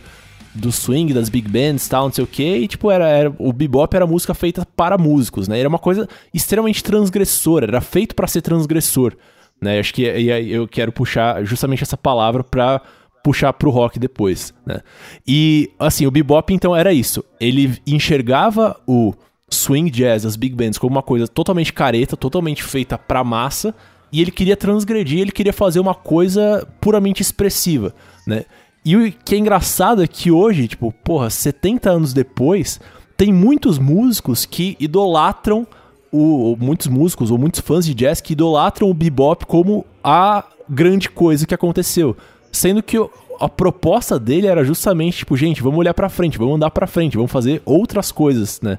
do swing, das big bands tal, não sei o que, e tipo, era, era, o bebop era música feita para músicos, né? Era uma coisa extremamente transgressora, era feito para ser transgressor, né? Acho que e aí eu quero puxar justamente essa palavra pra puxar pro rock depois, né? E assim, o bebop então era isso. Ele enxergava o swing jazz, as big bands como uma coisa totalmente careta, totalmente feita pra massa, e ele queria transgredir, ele queria fazer uma coisa puramente expressiva, né? E o que é engraçado é que hoje, tipo, porra, 70 anos depois, tem muitos músicos que idolatram o, muitos músicos ou muitos fãs de jazz que idolatram o bebop como a grande coisa que aconteceu, sendo que a proposta dele era justamente tipo, gente, vamos olhar para frente, vamos andar para frente, vamos fazer outras coisas, né?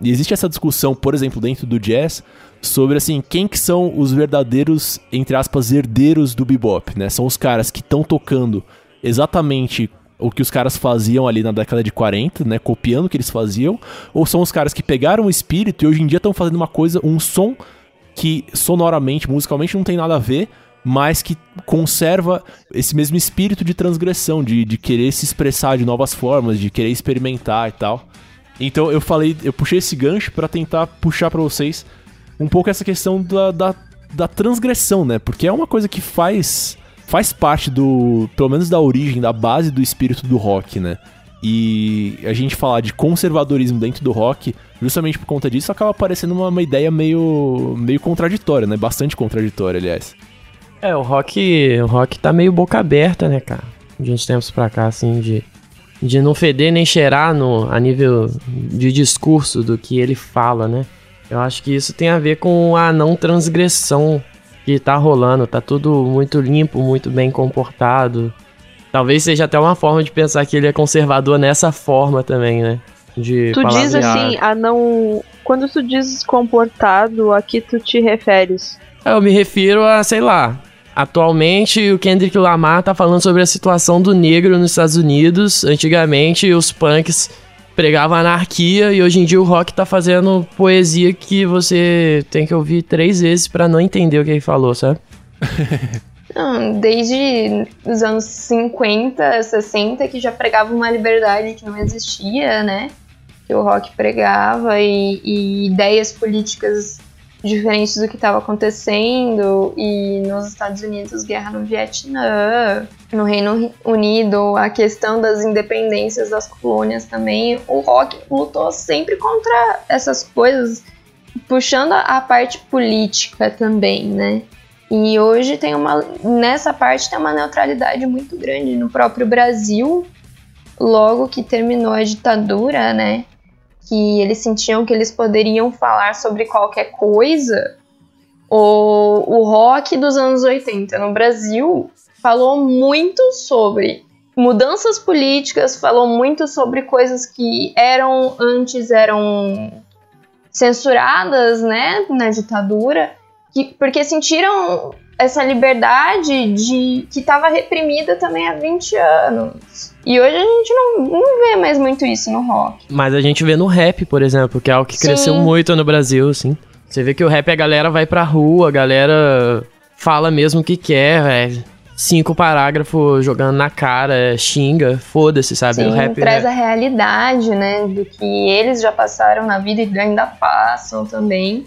E existe essa discussão, por exemplo, dentro do jazz, sobre assim, quem que são os verdadeiros, entre aspas, herdeiros do bebop, né? São os caras que estão tocando exatamente o que os caras faziam ali na década de 40, né, copiando o que eles faziam, ou são os caras que pegaram o espírito e hoje em dia estão fazendo uma coisa, um som que sonoramente, musicalmente não tem nada a ver, mas que conserva esse mesmo espírito de transgressão, de, de querer se expressar de novas formas, de querer experimentar e tal. Então eu falei, eu puxei esse gancho para tentar puxar para vocês um pouco essa questão da, da, da transgressão, né? Porque é uma coisa que faz faz parte do, pelo menos da origem, da base do espírito do rock, né? E a gente falar de conservadorismo dentro do rock, justamente por conta disso, acaba parecendo uma, uma ideia meio, meio contraditória, né? Bastante contraditória, aliás. É, o rock, o rock tá meio boca aberta, né, cara? De uns tempos pra cá, assim, de, de não feder nem cheirar no, a nível de discurso do que ele fala, né? Eu acho que isso tem a ver com a não transgressão que tá rolando, tá tudo muito limpo, muito bem comportado. Talvez seja até uma forma de pensar que ele é conservador nessa forma também, né? De tu diz assim, a não. Quando tu diz comportado, a que tu te referes? Eu me refiro a, sei lá. Atualmente, o Kendrick Lamar tá falando sobre a situação do negro nos Estados Unidos. Antigamente, os punks pregava anarquia e hoje em dia o rock tá fazendo poesia que você tem que ouvir três vezes para não entender o que ele falou, sabe? Não, desde os anos 50, 60, que já pregava uma liberdade que não existia, né? Que o rock pregava e, e ideias políticas diferentes do que estava acontecendo e nos Estados Unidos guerra no Vietnã, no Reino Unido a questão das independências das colônias também, o rock lutou sempre contra essas coisas, puxando a parte política também, né? E hoje tem uma nessa parte tem uma neutralidade muito grande no próprio Brasil, logo que terminou a ditadura, né? Que eles sentiam que eles poderiam falar sobre qualquer coisa, o, rock dos anos 80 no Brasil falou muito sobre mudanças políticas, falou muito sobre coisas que eram antes eram censuradas, né, na ditadura, que, porque sentiram essa liberdade de que estava reprimida também há 20 anos. E hoje a gente não, não vê mais muito isso no rock. Mas a gente vê no rap, por exemplo, que é algo que Sim. cresceu muito no Brasil, assim. Você vê que o rap a galera vai pra rua, a galera fala mesmo o que quer, é cinco parágrafos jogando na cara, é, xinga, foda-se, sabe? Sim, o rap traz é... a realidade, né, do que eles já passaram na vida e ainda passam também.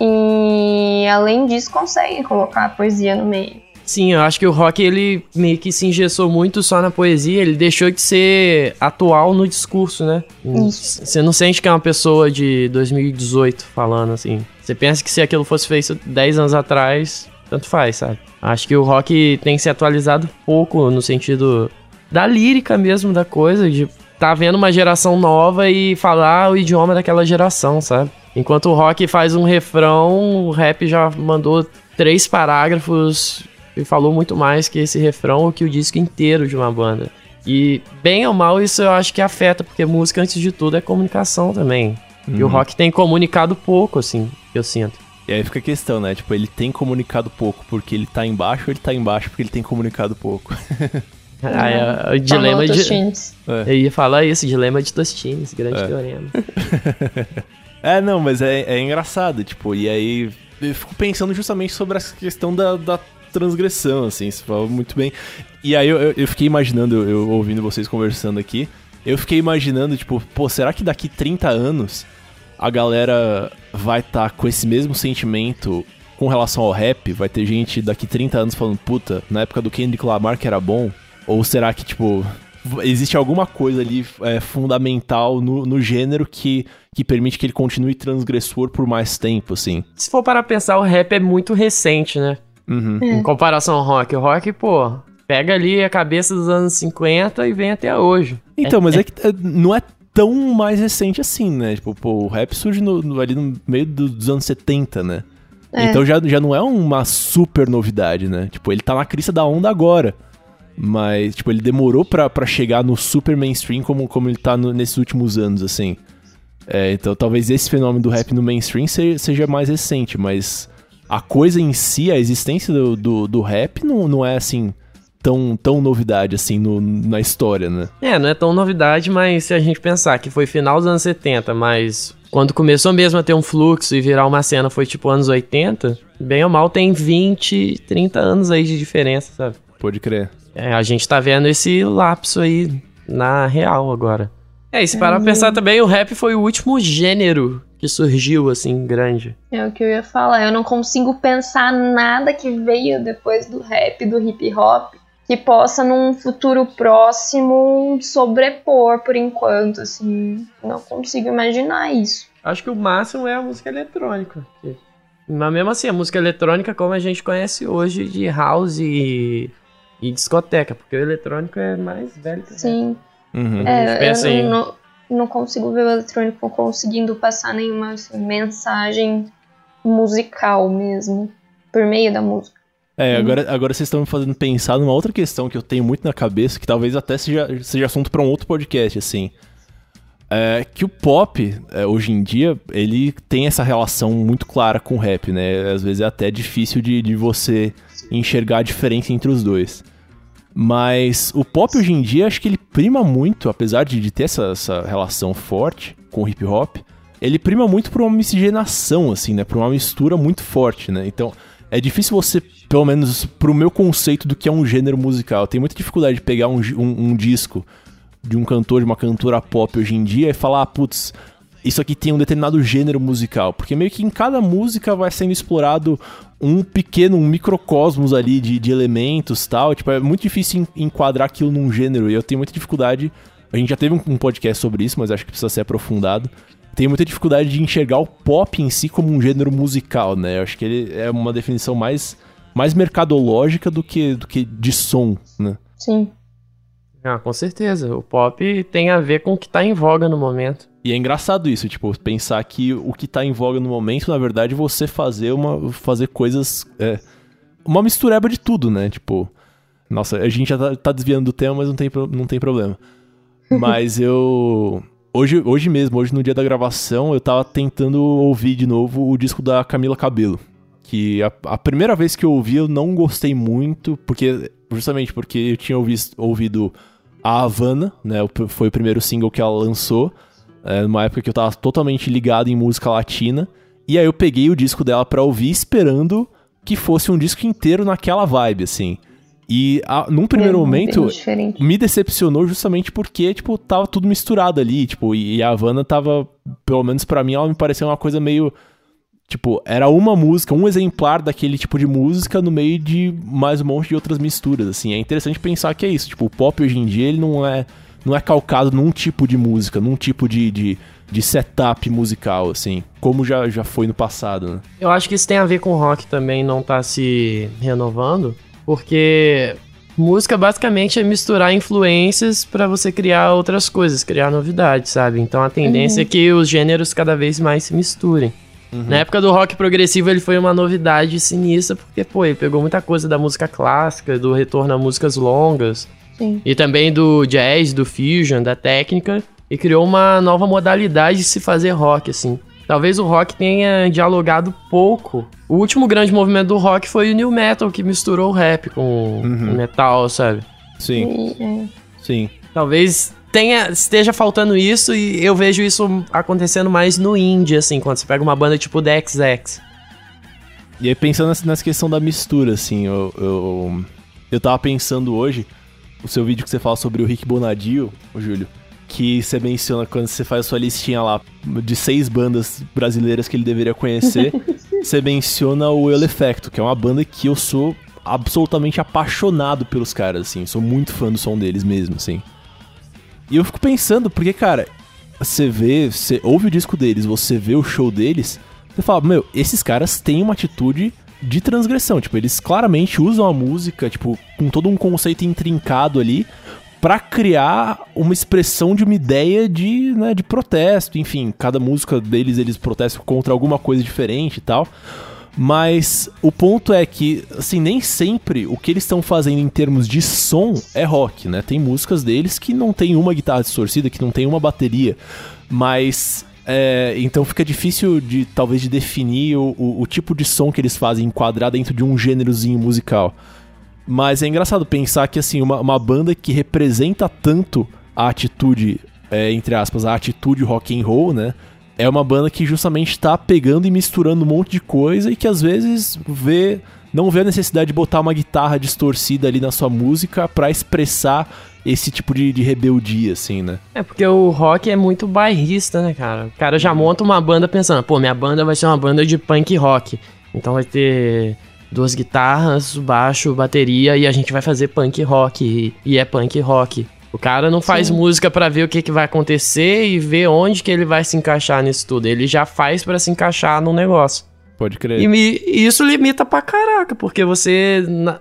E além disso, conseguem colocar a poesia no meio. Sim, eu acho que o rock ele meio que se engessou muito só na poesia, ele deixou de ser atual no discurso, né? Isso. Você não sente que é uma pessoa de 2018 falando assim. Você pensa que se aquilo fosse feito 10 anos atrás, tanto faz, sabe? Acho que o rock tem se atualizado pouco no sentido da lírica mesmo da coisa, de tá vendo uma geração nova e falar o idioma daquela geração, sabe? Enquanto o rock faz um refrão, o rap já mandou três parágrafos e falou muito mais que esse refrão ou que o disco inteiro de uma banda. E, bem ou mal, isso eu acho que afeta, porque música, antes de tudo, é comunicação também. Uhum. E o uhum. rock tem comunicado pouco, assim, eu sinto. E aí fica a questão, né? Tipo, ele tem comunicado pouco porque ele tá embaixo ou ele tá embaixo porque ele tem comunicado pouco? ah, é, o dilema de. É. Eu ia falar isso, dilema de Tostines, grande é. teorema. É, não, mas é, é engraçado, tipo, e aí eu fico pensando justamente sobre essa questão da, da transgressão, assim, você falou muito bem. E aí eu, eu, eu fiquei imaginando, eu, eu ouvindo vocês conversando aqui, eu fiquei imaginando, tipo, pô, será que daqui 30 anos a galera vai estar tá com esse mesmo sentimento com relação ao rap? Vai ter gente daqui 30 anos falando, puta, na época do Kendrick Lamar que era bom? Ou será que, tipo, existe alguma coisa ali é, fundamental no, no gênero que, que permite que ele continue transgressor por mais tempo, assim? Se for para pensar, o rap é muito recente, né? Uhum. Em comparação ao rock. O rock, pô, pega ali a cabeça dos anos 50 e vem até hoje. Então, mas é que é, não é tão mais recente assim, né? Tipo, pô, o rap surge no, no- ali no meio do- dos anos 70, né? É. Então já, já não é uma super novidade, né? Tipo, ele tá na crista da onda agora. Mas, tipo, ele demorou pra, pra chegar no super mainstream como, como ele tá no- nesses últimos anos, assim. É, então talvez esse fenômeno do rap no mainstream se- seja mais recente, mas a coisa em si, a existência do, do, do rap não, não é, assim, tão, tão novidade, assim, no- na história, né? É, não é tão novidade, mas se a gente pensar que foi final dos anos 70, mas quando começou mesmo a ter um fluxo e virar uma cena foi tipo anos 80, bem ou mal tem 20, 30 anos aí de diferença, sabe? Pode crer. É, a gente tá vendo esse lapso aí na real agora. É, e se parar pra pensar também, o rap foi o último gênero que surgiu, assim, grande. É o que eu ia falar. Eu não consigo pensar nada que veio depois do rap, do hip hop, que possa num futuro próximo sobrepor por enquanto, assim. Não consigo imaginar isso. Acho que o máximo é a música eletrônica. Mas mesmo assim, a música eletrônica como a gente conhece hoje de house e, e discoteca, porque o eletrônico é mais velho. Sim. Uhum. É, eu em- não, não consigo ver o eletrônico conseguindo passar nenhuma mensagem musical mesmo, por meio da música. É, agora, agora vocês estão me fazendo pensar numa outra questão que eu tenho muito na cabeça, que talvez até seja, seja assunto pra um outro podcast, assim. É que o pop, é, hoje em dia, ele tem essa relação muito clara com o rap, né? Às vezes é até difícil de, de você enxergar a diferença entre os dois. Mas o pop hoje em dia, acho que ele prima muito, apesar de, ter essa, essa relação forte com o hip hop, ele prima muito por uma miscigenação, assim, né? Por uma mistura muito forte, né? Então, é difícil você, pelo menos pro meu conceito do que é um gênero musical, eu tenho muita dificuldade de pegar um, um- um disco de um cantor, de uma cantora pop hoje em dia e falar, ah, putz, isso aqui tem um determinado gênero musical. Porque meio que em cada música vai sendo explorado um pequeno, um microcosmos ali de, de elementos tal. Tipo, é muito difícil en- enquadrar aquilo num gênero. E eu tenho muita dificuldade. A gente já teve um podcast sobre isso, mas acho que precisa ser aprofundado. Tenho muita dificuldade de enxergar o pop em si como um gênero musical, né? Eu acho que ele é uma definição mais, mais mercadológica do que, do que de som, né? Sim. Ah, com certeza. O pop tem a ver com o que tá em voga no momento. E é engraçado isso, tipo, pensar que o que tá em voga no momento, na verdade, é você fazer uma fazer coisas é, uma mistureba de tudo, né? Tipo, nossa, a gente já tá, tá desviando do tema, mas não tem, não tem problema. Mas eu hoje, hoje mesmo, hoje no dia da gravação, eu tava tentando ouvir de novo o disco da Camila Cabelo, que a, a primeira vez que eu ouvi eu não gostei muito, porque justamente porque eu tinha ouvido, ouvido a Havana, né? Foi o primeiro single que ela lançou. É, numa época que eu tava totalmente ligado em música latina. E aí eu peguei o disco dela pra ouvir, esperando que fosse um disco inteiro naquela vibe, assim. E a- num primeiro É momento, me decepcionou justamente porque, tipo, tava tudo misturado ali, tipo, e, e a Havana tava, pelo menos pra mim, ela me pareceu uma coisa meio. Tipo, era uma música, um exemplar daquele tipo de música no meio de mais um monte de outras misturas, assim. É interessante pensar que é isso. Tipo, o pop hoje em dia, ele não é, não é calcado num tipo de música, num tipo de, de, de setup musical, assim. Como já, já foi no passado, né? Eu acho que isso tem a ver com o rock também não tá se renovando, porque música basicamente é misturar influências pra você criar outras coisas, criar novidades, sabe? Então a tendência é que os gêneros cada vez mais se misturem. Na época do rock progressivo ele foi uma novidade sinistra, porque, pô, ele pegou muita coisa da música clássica, do retorno a músicas longas, Sim. e também do jazz, do fusion, da técnica, e criou uma nova modalidade de se fazer rock, assim. Talvez o rock tenha dialogado pouco. O último grande movimento do rock foi o new metal, que misturou o rap com Uhum. o metal, sabe? Sim, E, é, sim. Talvez tenha, esteja faltando isso e eu vejo isso acontecendo mais no indie, assim, quando você pega uma banda tipo The XX. E aí, pensando nessa, nessa questão da mistura, assim, eu, eu, eu tava pensando hoje, o seu vídeo que você fala sobre o Rick Bonadio, o Júlio, que você menciona quando você faz a sua listinha lá de seis bandas brasileiras que ele deveria conhecer, você menciona o El Effecto, que é uma banda que eu sou absolutamente apaixonado pelos caras, assim, sou muito fã do som deles mesmo, assim. E eu fico pensando, porque, cara, você vê, você ouve o disco deles, você vê o show deles, você fala, meu, esses caras têm uma atitude de transgressão. Tipo, eles claramente usam a música, tipo, com todo um conceito intrincado ali, para criar uma expressão de uma ideia de, né, de protesto. Enfim, cada música deles, eles protestam contra alguma coisa diferente e tal. Mas o ponto é que, assim, nem sempre o que eles estão fazendo em termos de som é rock, né? Tem músicas deles que não tem uma guitarra distorcida, que não tem uma bateria. Mas é, então fica difícil de talvez de definir o, o, o, tipo de som que eles fazem enquadrar dentro de um gênerozinho musical. Mas é engraçado pensar que assim uma, uma banda que representa tanto a atitude, é, entre aspas, a atitude rock and roll, né? É uma banda que justamente está pegando e misturando um monte de coisa e que às vezes vê não vê a necessidade de botar uma guitarra distorcida ali na sua música para expressar esse tipo de, de, rebeldia, assim, né? É, porque o rock é muito bairrista, né, cara? O cara já monta uma banda pensando, pô, minha banda vai ser uma banda de punk rock. Então vai ter duas guitarras, baixo, bateria e a gente vai fazer punk rock. E, e é punk rock. O cara não faz Sim. música para ver o que, que vai acontecer e ver onde que ele vai se encaixar nisso tudo. Ele já faz para se encaixar no negócio. Pode crer. E, me, isso limita pra caraca, porque você. Na,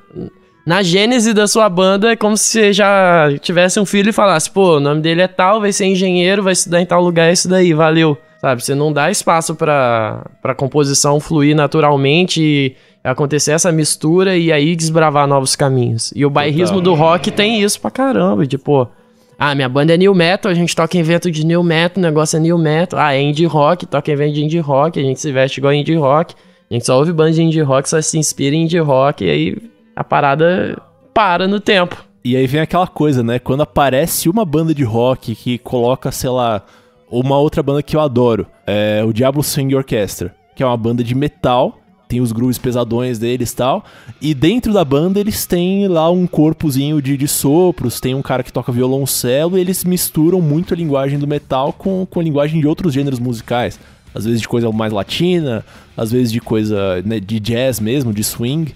na gênese da sua banda é como se você já tivesse um filho e falasse, pô, o nome dele é tal, vai ser engenheiro, vai estudar em tal lugar, é isso daí, valeu. Sabe, você não dá espaço pra, pra composição fluir naturalmente e acontecer essa mistura e aí desbravar novos caminhos. E o bairrismo do rock tem isso pra caramba, tipo, ah, minha banda é new metal, a gente toca evento de new metal, o negócio é new metal. Ah, é indie rock, toca evento de indie rock, a gente se veste igual indie rock. A gente só ouve banda de indie rock, só se inspira em indie rock e aí a parada para no tempo. E aí vem aquela coisa, né? Quando aparece uma banda de rock que coloca, sei lá, uma outra banda que eu adoro, é o Diablo Swing Orchestra, que é uma banda de metal tem os grooves pesadões deles e tal. E dentro da banda eles têm lá um corpozinho de, de sopros, tem um cara que toca violoncelo e eles misturam muito a linguagem do metal com, com a linguagem de outros gêneros musicais. Às vezes de coisa mais latina, às vezes de coisa né, de jazz mesmo, de swing.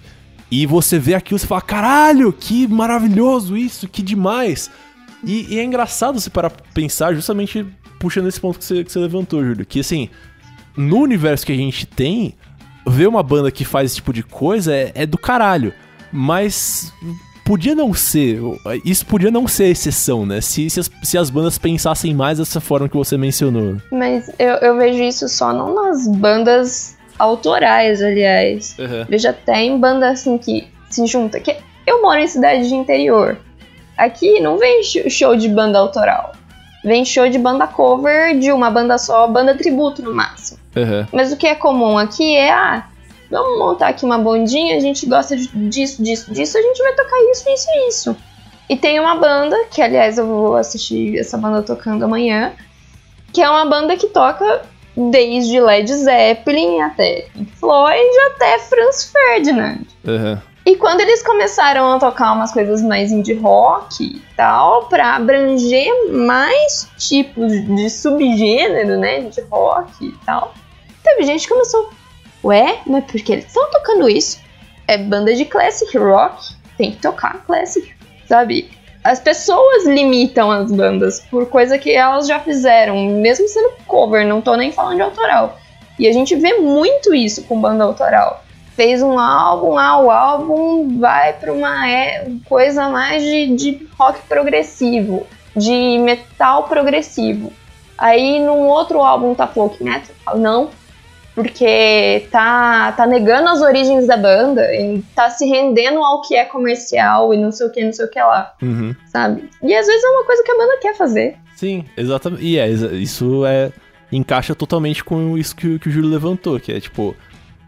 E você vê aquilo e fala, caralho, que maravilhoso isso, que demais. E, e é engraçado você parar pensar justamente puxando esse ponto que você, que você levantou, Júlio. Que assim, no universo que a gente tem, ver uma banda que faz esse tipo de coisa é, é do caralho. Mas podia não ser. Isso podia não ser exceção, né? Se, se, as, se as bandas pensassem mais dessa forma que você mencionou. Mas eu, eu vejo isso só não nas bandas autorais, aliás. Uhum. Vejo até em banda assim que se junta. Que eu moro em cidade de interior. Aqui não vem show de banda autoral. Vem show de banda cover de uma banda só, banda tributo no máximo. Uhum. Mas o que é comum aqui é, ah, vamos montar aqui uma bondinha, a gente gosta disso, disso, disso, a gente vai tocar isso, isso e isso. E tem uma banda, que aliás eu vou assistir essa banda tocando amanhã, que é uma banda que toca desde Led Zeppelin até Pink Floyd até Franz Ferdinand. Uhum. E quando eles começaram a tocar umas coisas mais indie rock e tal, pra abranger mais tipos de subgênero, né, de rock e tal, teve gente que começou, ué, mas por que eles estão tocando isso? É banda de classic rock, tem que tocar classic, sabe? As pessoas limitam as bandas por coisa que elas já fizeram, mesmo sendo cover, não tô nem falando de autoral. E a gente vê muito isso com banda autoral fez um álbum, ah, o álbum vai para uma é, coisa mais de, de rock progressivo, de metal progressivo. Aí num outro álbum tá folk metal, não, porque tá, tá negando as origens da banda e tá se rendendo ao que é comercial e não sei o que, não sei o que lá, uhum. sabe? E às vezes é uma coisa que a banda quer fazer. Sim, exatamente. E é, isso é encaixa totalmente com isso que, que o Júlio levantou, que é tipo,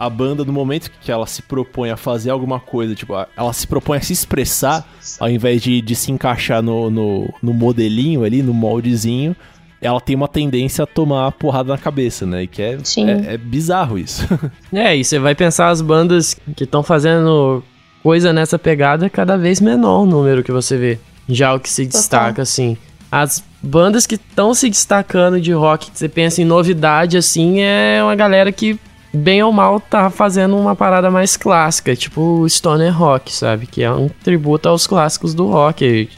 a banda, no momento que ela se propõe a fazer alguma coisa, tipo, ela se propõe a se expressar, ao invés de, de se encaixar no, no, no modelinho ali, no moldezinho, ela tem uma tendência a tomar porrada na cabeça, né? E que é, Sim. é, é bizarro isso. É, e você vai pensar as bandas que estão fazendo coisa nessa pegada é cada vez menor o número que você vê. Já o que se destaca, assim. As bandas que estão se destacando de rock, que você pensa em novidade, assim, é uma galera que, bem ou mal, tá fazendo uma parada mais clássica, tipo o Stoner Rock, sabe? Que é um tributo aos clássicos do rock.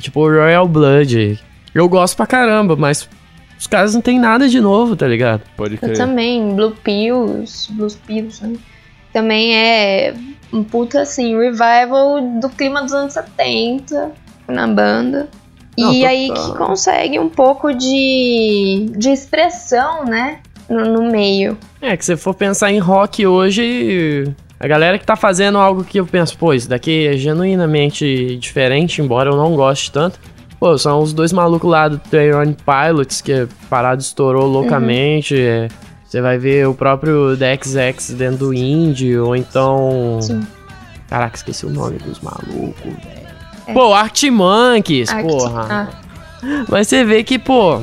Tipo o Royal Blood. Eu gosto pra caramba, mas os caras não tem nada de novo, tá ligado? Pode Eu crer. também, Blue Pills, Blues Pills, né? Também é um puta, assim, revival do clima dos anos 70 na banda. Não, e aí total. que consegue um pouco de, de expressão, né? No, no meio. É, que se for pensar em rock hoje, a galera que tá fazendo algo que eu penso, pô, isso daqui é genuinamente diferente, embora eu não goste tanto. Pô, são os dois malucos lá do Train Pilots, que a parada estourou loucamente. é. Você vai ver o próprio DXX dentro do indie, ou então. Sim. Caraca, esqueci o nome dos malucos, velho. É. Pô, Arctic Monkeys, Arctic- porra. ah. Mas você vê que, pô,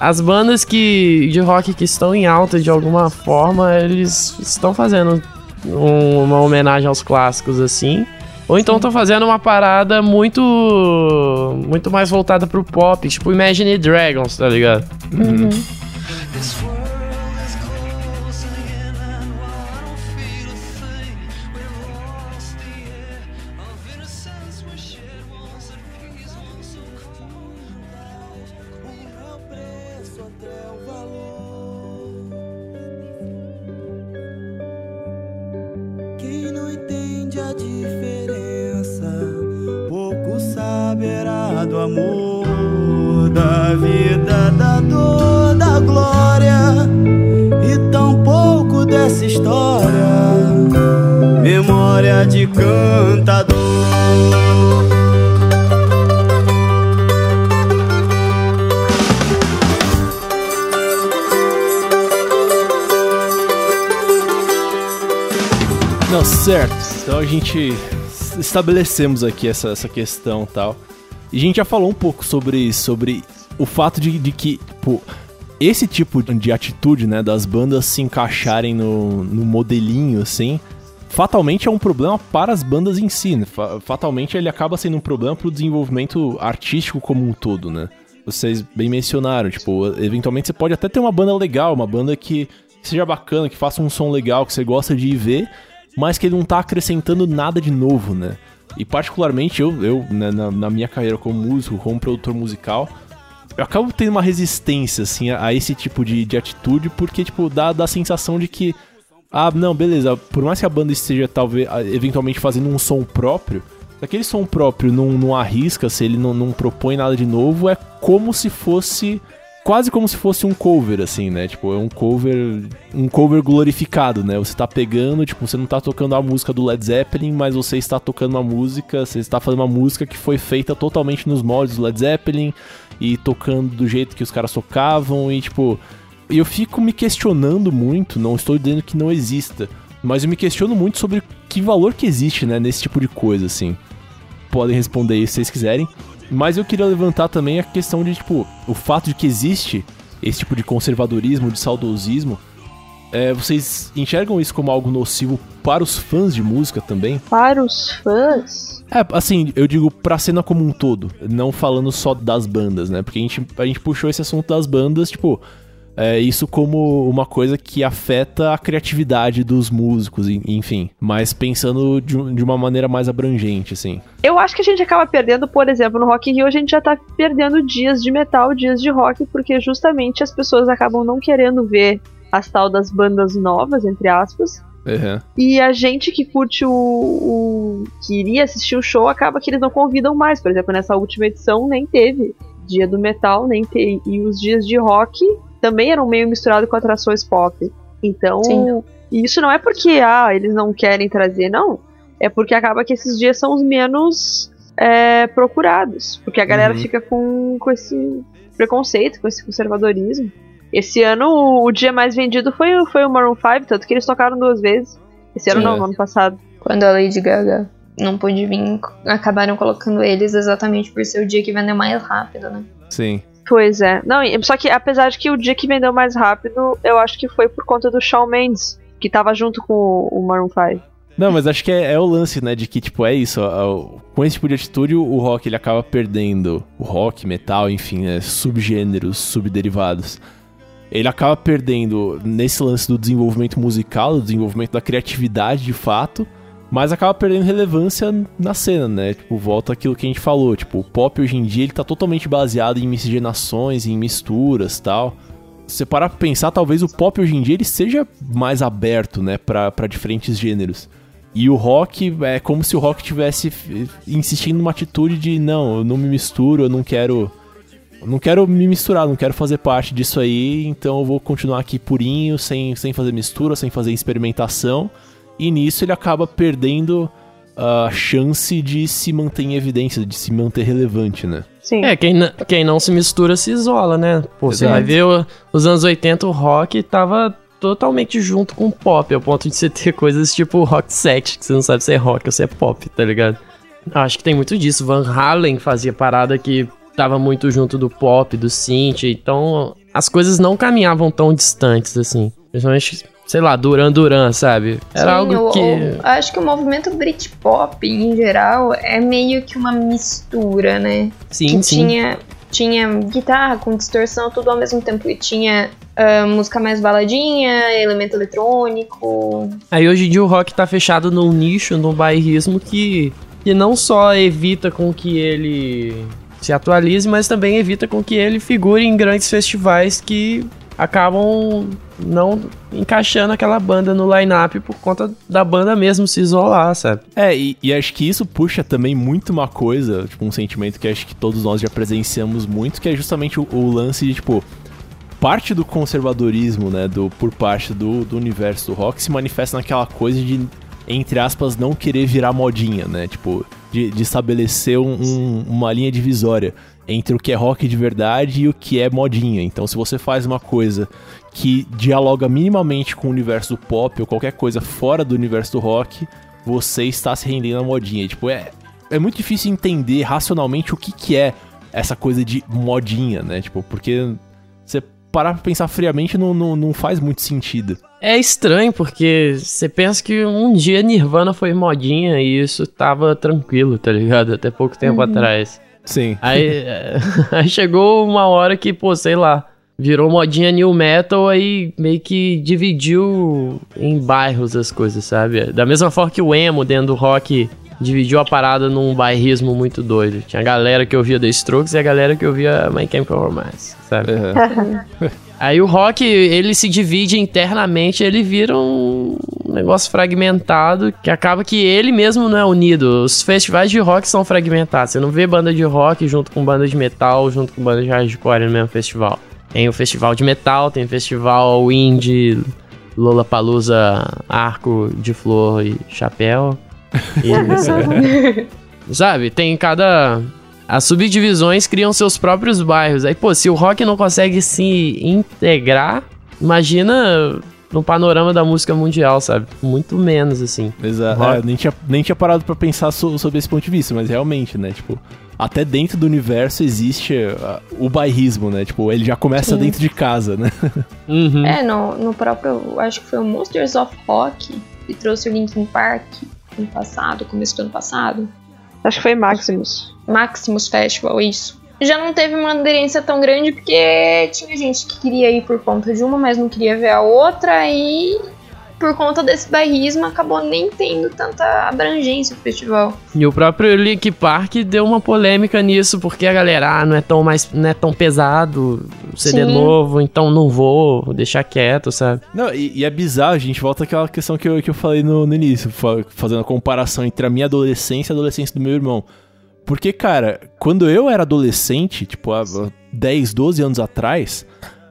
as bandas que de rock que estão em alta de alguma forma, eles estão fazendo um- uma homenagem aos clássicos assim. Ou então estão fazendo uma parada muito muito mais voltada pro pop, tipo Imagine Dragons, tá ligado? Quem estabelecemos aqui essa, essa questão tal. E a gente já falou um pouco sobre, sobre o fato de, de que, pô, esse tipo de atitude, né, das bandas se encaixarem no, no modelinho, assim, fatalmente é um problema para as bandas em si, né? Fa- Fatalmente ele acaba sendo um problema para o desenvolvimento artístico como um todo, né? Vocês bem mencionaram, tipo, eventualmente você pode até ter uma banda legal, uma banda que seja bacana, que faça um som legal, que você gosta de ir ver, mas que ele não tá acrescentando nada de novo, né? E particularmente eu, eu né, na, na minha carreira como músico, como produtor musical, eu acabo tendo uma resistência, assim, a, a esse tipo de, de atitude, porque, tipo, dá, dá a sensação de que, ah, não, beleza, por mais que a banda esteja, talvez, eventualmente fazendo um som próprio, se aquele som próprio não, não arrisca, se ele não, não propõe nada de novo, é como se fosse quase como se fosse um cover, assim, né? Tipo, é um cover. Um cover glorificado, né? Você tá pegando, tipo, você não tá tocando a música do Led Zeppelin, mas você está tocando uma música, você está fazendo uma música que foi feita totalmente nos moldes do Led Zeppelin e tocando do jeito que os caras tocavam e, tipo. Eu fico me questionando muito, não estou dizendo que não exista, mas eu me questiono muito sobre que valor que existe, né, nesse tipo de coisa, assim. Podem responder isso se vocês quiserem. Mas eu queria levantar também a questão de, tipo, o fato de que existe esse tipo de conservadorismo, de saudosismo. É, vocês enxergam isso como algo nocivo para os fãs de música também? Para os fãs. É, assim, eu digo pra cena como um todo, não falando só das bandas, né? Porque a gente, a gente puxou esse assunto das bandas, tipo, é, isso como uma coisa que afeta a criatividade dos músicos, en- enfim. Mas pensando de, de uma maneira mais abrangente, assim. Eu acho que a gente acaba perdendo, por exemplo, no Rock in Rio a gente já tá perdendo dias de metal, dias de rock, porque justamente as pessoas acabam não querendo ver as tal das bandas novas, entre aspas. Uhum. E a gente que curte o, o. que iria assistir o show acaba que eles não convidam mais. Por exemplo, nessa última edição nem teve dia do metal, nem teve. E os dias de rock também eram meio misturados com atrações pop. Então, Sim. e isso não é porque ah, eles não querem trazer, não. É porque acaba que esses dias são os menos é, procurados. Porque a galera Uhum. fica com, com esse preconceito, com esse conservadorismo. Esse ano o, o dia mais vendido foi, o- foi o Maroon 5, tanto que eles tocaram duas vezes. Esse ano Sim. não, no ano passado. Quando a Lady Gaga não pôde vir, acabaram colocando eles exatamente por ser o dia que vendeu mais rápido, né? Sim. Pois é. Não, só que apesar de que o dia que vendeu mais rápido, eu acho que foi por conta do Shawn Mendes, que tava junto com o, Maroon 5. Não, mas acho que é, é o lance, né? De que, tipo, é isso. ó, com esse tipo de atitude, o o rock ele acaba perdendo. O rock, metal, enfim, né, subgêneros, subderivados. Ele acaba perdendo nesse lance do desenvolvimento musical, do desenvolvimento da criatividade de fato, mas acaba perdendo relevância na cena, né? Tipo, volta aquilo que a gente falou. Tipo, o pop hoje em dia ele tá totalmente baseado em miscigenações, em misturas tal você parar pra pensar, talvez o pop hoje em dia ele seja mais aberto, né, pra diferentes gêneros. E o rock é como se o rock tivesse insistindo numa atitude de não, eu não me misturo, eu não quero não quero me misturar, não quero fazer parte disso aí, então eu vou continuar aqui purinho, sem, sem fazer mistura, sem fazer experimentação. E nisso ele acaba perdendo a chance de se manter em evidência, de se manter relevante, né? Sim. É, quem, quem não se mistura se isola, né? Pô, você vai ver os anos 80, o rock tava totalmente junto com o pop, ao ponto de você ter coisas tipo rock set, que você não sabe se é rock ou se é pop, tá ligado? Acho que tem muito disso. Van Halen fazia parada que tava muito junto do pop, do synth, então as coisas não caminhavam tão distantes assim. Principalmente, sei lá, Duran Duran, sabe? Era Sim, algo que. o- acho que o movimento Britpop, em geral, é meio que uma mistura, né? Sim, que sim. tinha, tinha guitarra com distorção, tudo ao mesmo tempo. E tinha ah, música mais baladinha, elemento eletrônico. Aí hoje em dia o rock tá fechado num nicho, num bairrismo que, que não só evita com que ele se atualize, mas também evita com que ele figure em grandes festivais que acabam não encaixando aquela banda no line-up por conta da banda mesmo se isolar, sabe? É, e, e acho que isso puxa também muito uma coisa, tipo, um sentimento que acho que todos nós já presenciamos muito, que é justamente o, o lance de, tipo, parte do conservadorismo, né, do, por parte do, do universo do rock se manifesta naquela coisa de, entre aspas, não querer virar modinha, né, tipo, de, de estabelecer um- um- uma linha divisória entre o que é rock de verdade e o que é modinha. Então, se você faz uma coisa que dialoga minimamente com o universo do pop ou qualquer coisa fora do universo do rock, você está se rendendo à modinha. Tipo, é, é muito difícil entender racionalmente o que, que é essa coisa de modinha, né? Tipo, porque você parar pra pensar friamente não, não, não faz muito sentido. É estranho porque você pensa que um dia Nirvana foi modinha e isso tava tranquilo, tá ligado? Até pouco tempo atrás. Sim. Aí, é, aí chegou uma hora que, pô, sei lá, virou modinha new metal, aí meio que dividiu em bairros as coisas, sabe? Da mesma forma que o emo dentro do rock dividiu a parada num bairrismo muito doido. Tinha a galera que ouvia The Strokes e a galera que ouvia My Chemical Romance, sabe? Aí o rock, ele se divide internamente, ele vira um negócio fragmentado, que acaba que ele mesmo não é unido. Os festivais de rock são fragmentados. Você não vê banda de rock junto com banda de metal, junto com banda de hardcore no mesmo festival. Tem o festival de metal, tem o festival indie, Lollapalooza, arco de flor e chapéu. E, sabe, tem cada... As subdivisões criam seus próprios bairros. Aí, pô, se o rock não consegue se integrar, imagina no panorama da música mundial, sabe? Muito menos, assim. Exato. Rock. É, nem, tinha, nem tinha parado pra pensar so- sobre esse ponto de vista, mas realmente, né? Tipo, até dentro do universo existe ah, o bairrismo, né? Tipo, ele já começa Sim. dentro de casa, né? Uhum. É, no, no próprio. Acho que foi o Monsters of Rock que trouxe o Linkin Park no passado, começo do ano passado. Acho que foi Maximus. Maximus Festival, isso. Já não teve uma aderência tão grande porque tinha gente que queria ir por conta de uma, mas não queria ver a outra, e por conta desse bairrismo acabou nem tendo tanta abrangência o festival. E o próprio Linkin Park deu uma polêmica nisso, porque a galera, ah, não é tão mais, não é tão pesado, o CD Sim. novo, então não vou, vou deixar quieto, sabe? Não, e, e é bizarro, a gente volta àquela questão que eu, que eu falei no, no início, fa- fazendo a comparação entre a minha adolescência e a adolescência do meu irmão. Porque, cara, quando eu era adolescente, tipo, há 10, 12 anos atrás,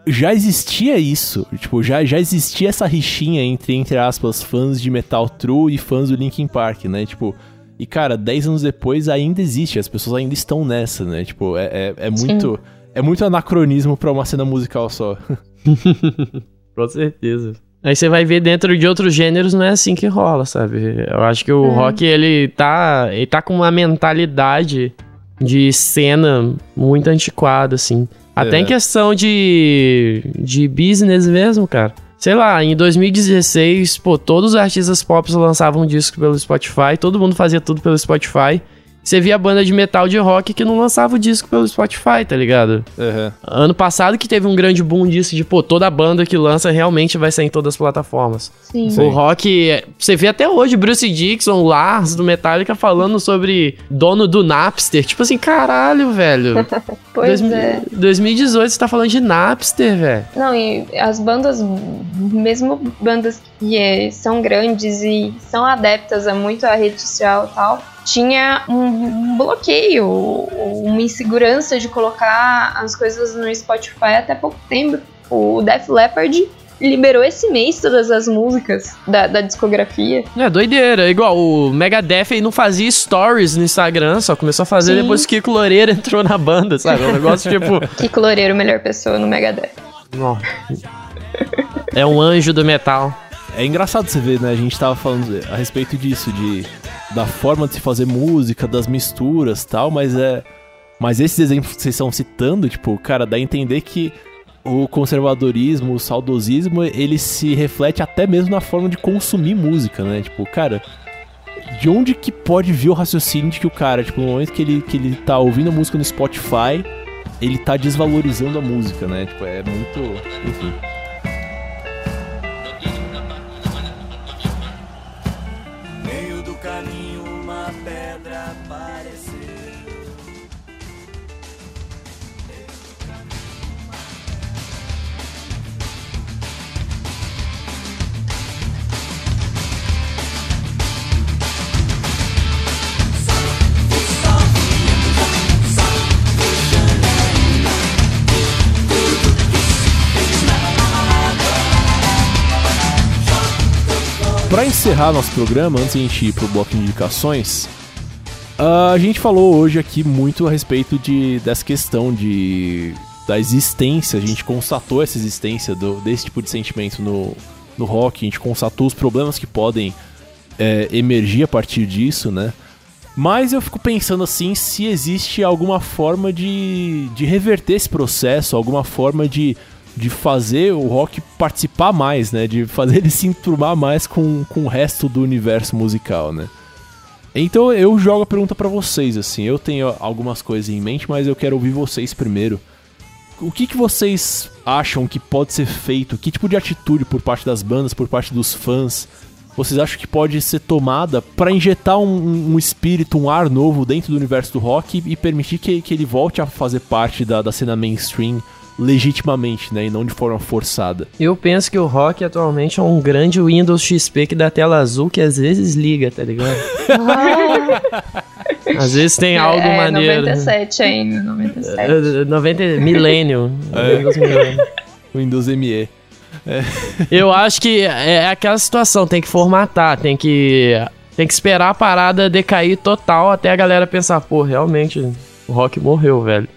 já existia isso. Tipo, já, já existia essa rixinha entre, entre aspas, fãs de Metal True e fãs do Linkin Park, né? Tipo, e cara, 10 anos depois ainda existe, as pessoas ainda estão nessa, né? Tipo, é, é, é muito. É muito anacronismo pra uma cena musical só. Com certeza. Aí você vai ver dentro de outros gêneros, não é assim que rola, sabe? Eu acho que o É. rock, ele tá, ele tá com uma mentalidade de cena muito antiquada, assim. Até É. em questão de, de business mesmo, cara. Sei lá, em 2016, pô, todos os artistas pop lançavam disco pelo Spotify, todo mundo fazia tudo pelo Spotify. Você via banda de metal de rock que não lançava o disco pelo Spotify, tá ligado? Aham. Ano passado que teve um grande boom disso, de pô, toda banda que lança realmente vai sair em todas as plataformas. Sim. Sim. O rock, é- você vê até hoje Bruce Dixon, Lars do Metallica falando sobre dono do Napster. Tipo assim, caralho, velho. Pois 2000 é. 2018 você tá falando de Napster, velho. Não, e as bandas, mesmo bandas que eh, são grandes e são adeptas a muito à rede social e tal, tinha um, um bloqueio, uma insegurança de colocar as coisas no Spotify até pouco tempo. O Def Leppard liberou esse mês todas as músicas da, da discografia. É doideira. É igual o Megadeth aí não fazia stories no Instagram, só começou a fazer Sim. depois que o Kiko Loureiro entrou na banda, sabe? É um negócio tipo. Que Loureiro, melhor pessoa no Megadeth. Não. É um anjo do metal. É engraçado você ver, né? A gente tava falando a respeito disso, de da forma de se fazer música, das misturas tal, mas é. Mas esses exemplos que vocês estão citando, tipo, cara, dá a entender que o conservadorismo, o saudosismo, ele se reflete até mesmo na forma de consumir música, né? Tipo, cara, de onde que pode vir o raciocínio de que o cara, tipo, no momento que ele, que ele tá ouvindo a música no Spotify, ele tá desvalorizando a música, né? Tipo, é muito. Enfim. Pra encerrar nosso programa, antes de a gente ir pro bloco de indicações, a gente falou hoje aqui muito a respeito de, dessa questão de da existência, a gente constatou essa existência do- desse tipo de sentimento no, no rock, a gente constatou os problemas que podem é, emergir a partir disso, né? Mas eu fico pensando assim, se existe alguma forma de, de reverter esse processo, alguma forma de, de fazer o rock participar mais, né? De fazer ele se enturmar mais com, com o resto do universo musical, né? Então eu jogo a pergunta pra vocês, assim. Eu tenho algumas coisas em mente, mas eu quero ouvir vocês primeiro. O que, que vocês acham que pode ser feito? Que tipo de atitude por parte das bandas, por parte dos fãs, vocês acham que pode ser tomada pra injetar um, um espírito, um ar novo dentro do universo do rock e permitir que, que ele volte a fazer parte da, da cena mainstream legitimamente, né? E não de forma forçada. Eu penso que o rock atualmente é um grande Windows XP que dá tela azul que às vezes liga, tá ligado? às vezes tem algo é, maneiro. 97 ainda, 97. Eh, 90 Millennium. É. Windows Millennium. Windows ME. Eu acho que é aquela situação, tem que formatar, tem que tem que esperar a parada decair total até a galera pensar, pô, realmente o rock morreu, velho.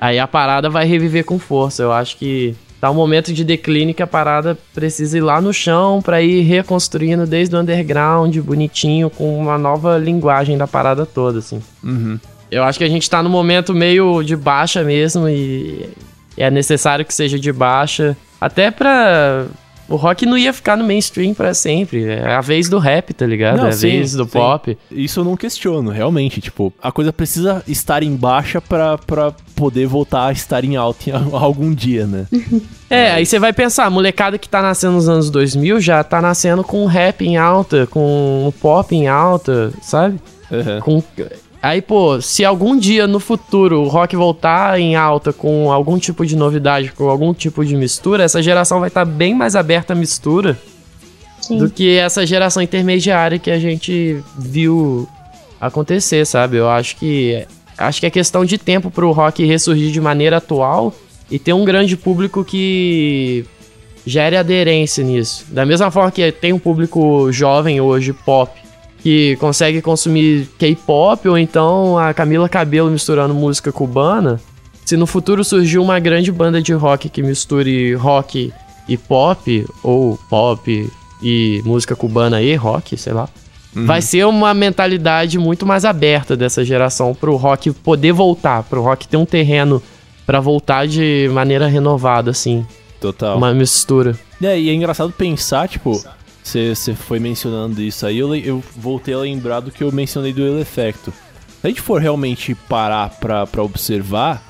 Aí a parada vai reviver com força. Eu acho que tá um momento de declínio que a parada precisa ir lá no chão pra ir reconstruindo desde o underground, bonitinho, com uma nova linguagem da parada toda, assim. Uhum. Eu acho que a gente tá num momento meio de baixa mesmo e é necessário que seja de baixa. Até pra. O rock não ia ficar no mainstream pra sempre. É a vez do rap, tá ligado? Não, é a sim, vez do sim. pop. Isso eu não questiono, realmente. Tipo, a coisa precisa estar em baixa pra, pra poder voltar a estar em alta em algum dia, né? É, aí você vai pensar, a molecada que tá nascendo nos anos 2000 já tá nascendo com rap em alta, com pop em alta, sabe? Uhum. Com... Aí, pô, se algum dia no futuro o rock voltar em alta com algum tipo de novidade, com algum tipo de mistura, essa geração vai estar bem mais aberta à mistura Sim. do que essa geração intermediária que a gente viu acontecer, sabe? Eu acho que acho que é questão de tempo pro rock ressurgir de maneira atual e ter um grande público que gere aderência nisso. Da mesma forma que tem um público jovem hoje pop que consegue consumir K-pop ou então a Camila Cabello misturando música cubana, se no futuro surgir uma grande banda de rock que misture rock e pop ou pop e música cubana e rock, sei lá, vai ser uma mentalidade muito mais aberta dessa geração pro rock poder voltar, pro rock ter um terreno Pra voltar de maneira renovada, assim. Total. Uma mistura. É, e é engraçado pensar, tipo, você foi mencionando isso aí, eu, eu voltei a lembrar do que eu mencionei do El Effecto. Se a gente for realmente parar pra, pra observar,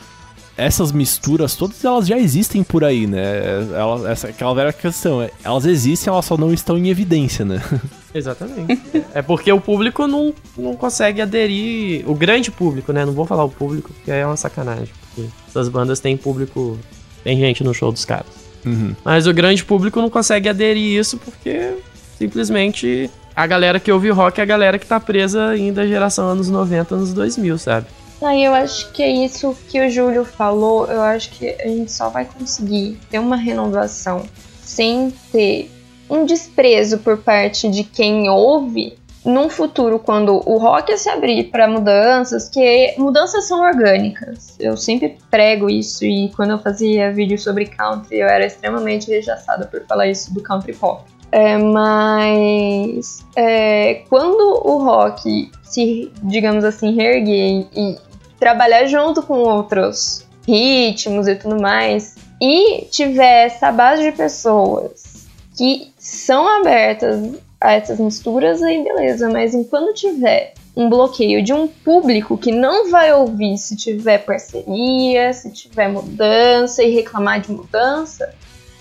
essas misturas todas elas já existem por aí, né? Ela, essa, aquela velha questão, é, elas existem, elas só não estão em evidência, né? Exatamente. é porque o público não, não consegue aderir. O grande público, né? Não vou falar o público, porque aí é uma sacanagem. Porque essas bandas têm público. Tem gente no show dos caras. Uhum. Mas o grande público não consegue aderir isso porque simplesmente a galera que ouve rock é a galera que tá presa ainda à geração anos 90, anos 2000, sabe? Aí eu acho que é isso que o Júlio falou. Eu acho que a gente só vai conseguir ter uma renovação sem ter um desprezo por parte de quem ouve num futuro quando o rock se abrir para mudanças, que mudanças são orgânicas. Eu sempre prego isso e quando eu fazia vídeo sobre country eu era extremamente rechaçada por falar isso do country pop. É, mas é, quando o rock se, digamos assim, reerguer e trabalhar junto com outros ritmos e tudo mais, e tiver essa base de pessoas que são abertas a essas misturas, aí beleza, mas enquanto tiver um bloqueio de um público que não vai ouvir se tiver parceria, se tiver mudança e reclamar de mudança,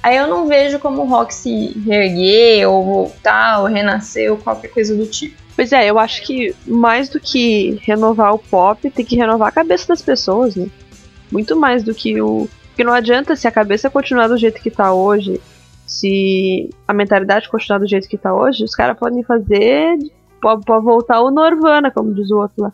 aí eu não vejo como o rock se reerguer ou voltar ou renascer ou qualquer coisa do tipo. Pois é, eu acho que mais do que renovar o pop, tem que renovar a cabeça das pessoas, né? Muito mais do que o. Porque não adianta se a cabeça continuar do jeito que tá hoje, se a mentalidade continuar do jeito que tá hoje, os caras podem fazer. Pode, voltar o Norvana, como diz o outro lá.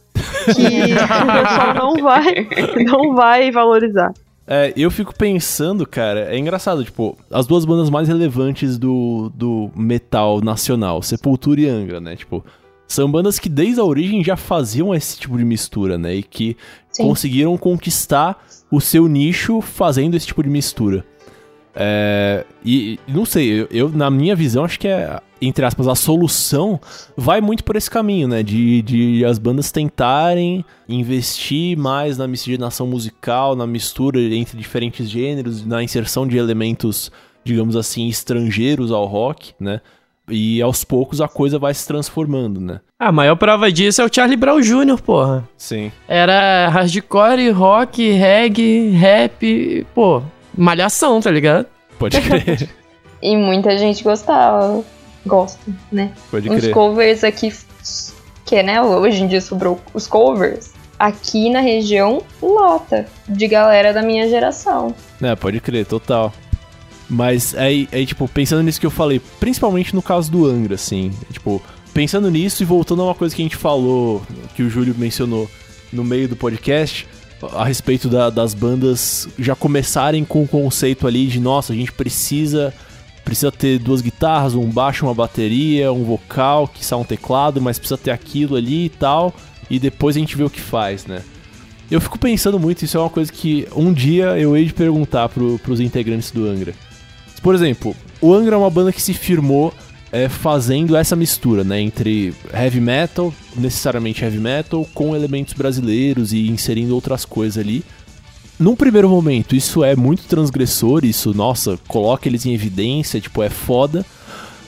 Que o pessoal não vai, não vai valorizar. É, eu fico pensando, cara, é engraçado, tipo, as duas bandas mais relevantes do, do metal nacional, Sepultura e Angra, né? Tipo, são bandas que desde a origem já faziam esse tipo de mistura, né? E que Sim. conseguiram conquistar o seu nicho fazendo esse tipo de mistura. É, e não sei, eu, eu, na minha visão acho que é, entre aspas, a solução vai muito por esse caminho, né? De, de as bandas tentarem investir mais na miscigenação musical, na mistura entre diferentes gêneros, na inserção de elementos, digamos assim, estrangeiros ao rock, né? E aos poucos a coisa vai se transformando, né? A maior prova disso é o Charlie Brown Jr., porra. Sim. Era hardcore, rock, reggae, rap, pô, malhação, tá ligado? Pode crer. E muita gente gostava. Gosta, né? Pode crer. covers aqui, que né, hoje em dia sobrou os covers. Aqui na região, lota de galera da minha geração. É, pode crer, total. Mas aí, aí, tipo, pensando nisso que eu falei, principalmente no caso do Angra, assim, tipo, pensando nisso e voltando a uma coisa que a gente falou, que o Júlio mencionou no meio do podcast, a respeito da- das bandas já começarem com o conceito ali de, nossa, a gente precisa precisa ter duas guitarras, um baixo, uma bateria, um vocal, que um teclado, mas precisa ter aquilo ali e tal, e depois a gente vê o que faz, né? Eu fico pensando muito, isso é uma coisa que um dia eu hei de perguntar pro, pros integrantes do Angra. Por exemplo, o Angra é uma banda que se firmou é, fazendo essa mistura, né, entre heavy metal, necessariamente heavy metal, com elementos brasileiros e inserindo outras coisas ali. Num primeiro momento, isso é muito transgressor, isso, nossa, coloca eles em evidência, tipo, é foda.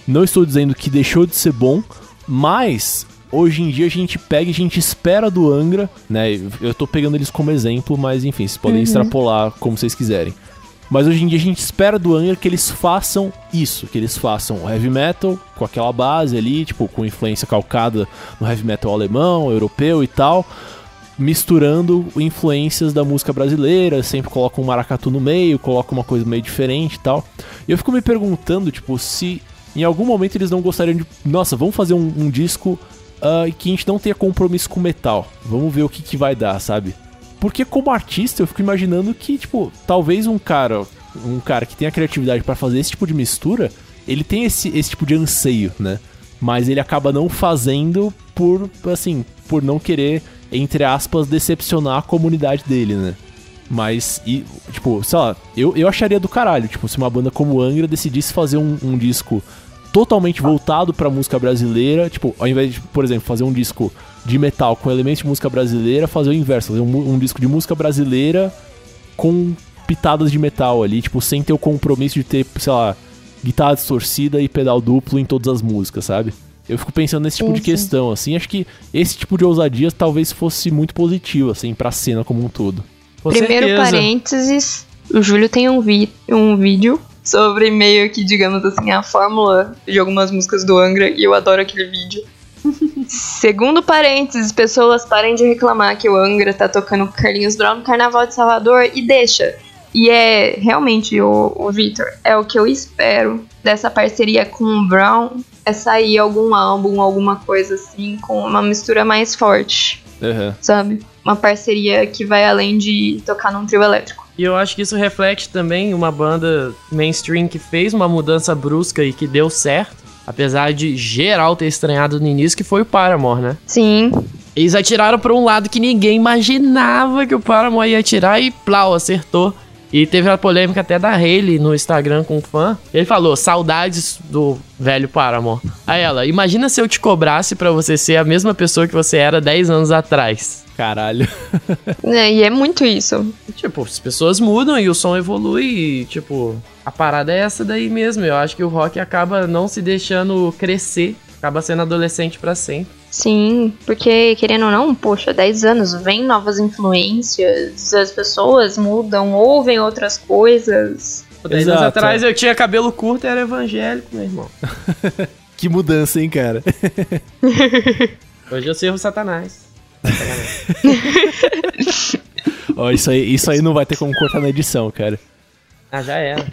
Não estou dizendo que deixou de ser bom, mas hoje em dia a gente pega e a gente espera do Angra, né? Eu tô pegando eles como exemplo, mas enfim, vocês podem extrapolar como vocês quiserem. Mas hoje em dia a gente espera do Angra que eles façam isso, que eles façam heavy metal com aquela base ali, tipo, com influência calcada no heavy metal alemão, europeu e tal, misturando influências da música brasileira, sempre coloca um maracatu no meio, coloca uma coisa meio diferente e tal. E eu fico me perguntando, tipo, se em algum momento eles não gostariam de, nossa, vamos fazer um, um disco ah, que a gente não tenha compromisso com metal. Vamos ver o que, que vai dar, sabe? Porque como artista eu fico imaginando que, tipo, talvez um cara, um cara que tem a criatividade para fazer esse tipo de mistura, ele tem esse, esse tipo de anseio, né? Mas ele acaba não fazendo por, assim, por não querer, entre aspas, decepcionar a comunidade dele, né? Mas, e, tipo, sei lá, eu, eu acharia do caralho, tipo, se uma banda como Angra decidisse fazer um, um disco totalmente voltado pra música brasileira, tipo, ao invés de, por exemplo, fazer um disco de metal com elementos de música brasileira, fazer o inverso, fazer um, um disco de música brasileira com pitadas de metal ali, tipo, sem ter o compromisso de ter, sei lá, guitarra distorcida e pedal duplo em todas as músicas, sabe? Eu fico pensando nesse tipo Sim, de sim. questão, assim, acho que esse tipo de ousadia talvez fosse muito positivo, assim, pra cena como um todo. Com Primeiro certeza. parênteses, o Júlio tem um, vi um vídeo sobre meio que, digamos assim, a fórmula de algumas músicas do Angra e eu adoro aquele vídeo. Segundo parênteses, pessoas parem de reclamar que o Angra tá tocando Carlinhos Brown no Carnaval de Salvador e deixa. E é realmente, o, o Victor, é o que eu espero dessa parceria com o Brown, é sair algum álbum, alguma coisa assim, com uma mistura mais forte, sabe? Uma parceria que vai além de tocar num trio elétrico. E eu acho que isso reflete também uma banda mainstream que fez uma mudança brusca e que deu certo. Apesar de geral ter estranhado no início, que foi o Paramore, né? Sim, Eles atiraram pra um lado que ninguém imaginava que o Paramore ia atirar e plau, acertou. E teve a polêmica até da Hayley no Instagram com um fã. Ele falou, saudades do velho Paramore. Aí ela, imagina se eu te cobrasse pra você ser a mesma pessoa que você era 10 anos atrás. Caralho. É, e é muito isso. Tipo, as pessoas mudam e o som evolui e, tipo, a parada é essa daí mesmo. Eu acho que o rock acaba não se deixando crescer, acaba sendo adolescente pra sempre. Sim, porque querendo ou não, poxa, 10 anos, vem novas influências, as pessoas mudam, ouvem outras coisas. Pô, 10 anos atrás eu tinha cabelo curto e era evangélico, meu irmão. Que mudança, hein, cara? Hoje eu sirvo Satanás. Ó, isso aí, isso aí não vai ter como cortar na edição, cara. Ah, já era.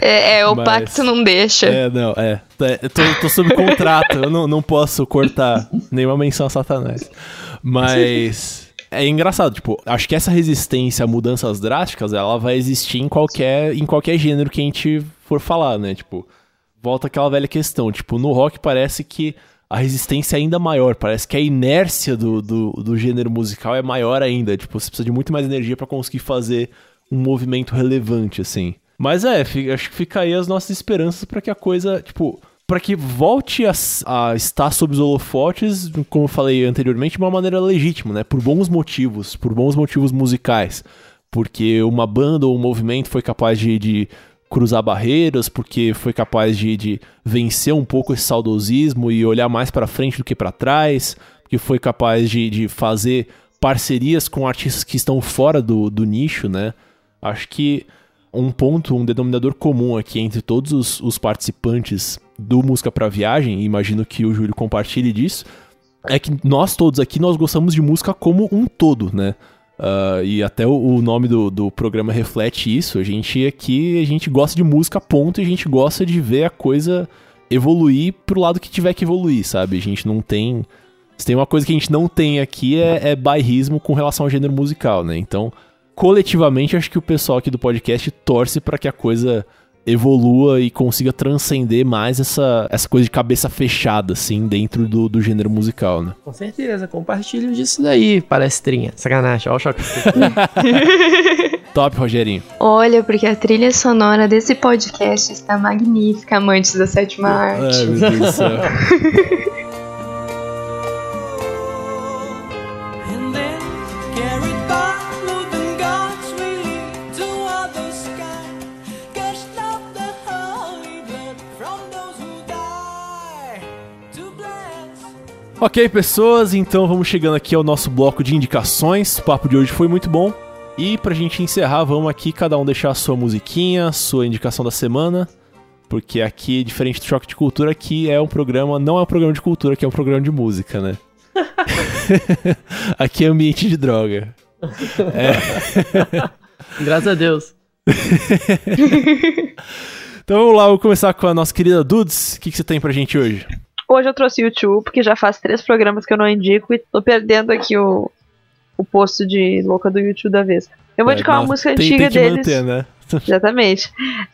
É, é, o Mas- pacto não deixa. É, não, é. É, Eu tô, tô sob contrato, eu não, não posso cortar nenhuma menção a Satanás. Mas. É engraçado, tipo, acho que essa resistência a mudanças drásticas, ela vai existir em qualquer, em qualquer gênero que a gente for falar, né? Tipo, volta aquela velha questão. Tipo, no rock parece que a resistência é ainda maior. Parece que a inércia do, do, do gênero musical é maior ainda. Tipo, você precisa de muito mais energia pra conseguir fazer um movimento relevante, assim. Mas é, fi- acho que fica aí as nossas esperanças pra que a coisa, tipo, pra que volte a, a estar sob os holofotes, como eu falei anteriormente, de uma maneira legítima, né? Por bons motivos, por bons motivos musicais. Porque uma banda ou um movimento foi capaz de, de cruzar barreiras, porque foi capaz de, de vencer um pouco esse saudosismo e olhar mais pra frente do que pra trás, porque foi capaz de, de fazer parcerias com artistas que estão fora do, do nicho, né? Acho que um ponto, um denominador comum aqui entre todos os, os participantes do Música pra Viagem, imagino que o Júlio compartilhe disso, é que nós todos aqui, nós gostamos de música como um todo, né? Ah, e até o, o nome do, do programa reflete isso. A gente aqui, a gente gosta de música, ponto, e a gente gosta de ver a coisa evoluir pro lado que tiver que evoluir, sabe? A gente não tem... Se tem uma coisa que a gente não tem aqui é, é bairrismo com relação ao gênero musical, né? Então, coletivamente, acho que o pessoal aqui do podcast torce para que a coisa evolua e consiga transcender mais essa, essa coisa de cabeça fechada, assim, dentro do, do gênero musical, né? Com certeza, compartilho disso daí, palestrinha. Sacanagem, ó o choque. Top, Rogerinho. Olha, porque a trilha sonora desse podcast está magnífica, amantes da sétima arte. Ai, meu Deus do céu. Ok, pessoas, então vamos chegando aqui ao nosso bloco de indicações. O papo de hoje foi muito bom. E pra gente encerrar, vamos aqui cada um deixar a sua musiquinha, sua indicação da semana. Porque aqui, diferente do Choque de Cultura, aqui é um programa, não é um programa de cultura, aqui é um programa de música, né? aqui é ambiente de droga. Graças a Deus. Então vamos lá, vou começar com a nossa querida Dudes. O que, que você tem pra gente hoje? Hoje eu trouxe o YouTube, porque já faz três programas que eu não indico e tô perdendo aqui o, o posto de louca do YouTube da vez. Eu vou É, indicar uma não, música tem, antiga tem que deles. manter, né? Exatamente.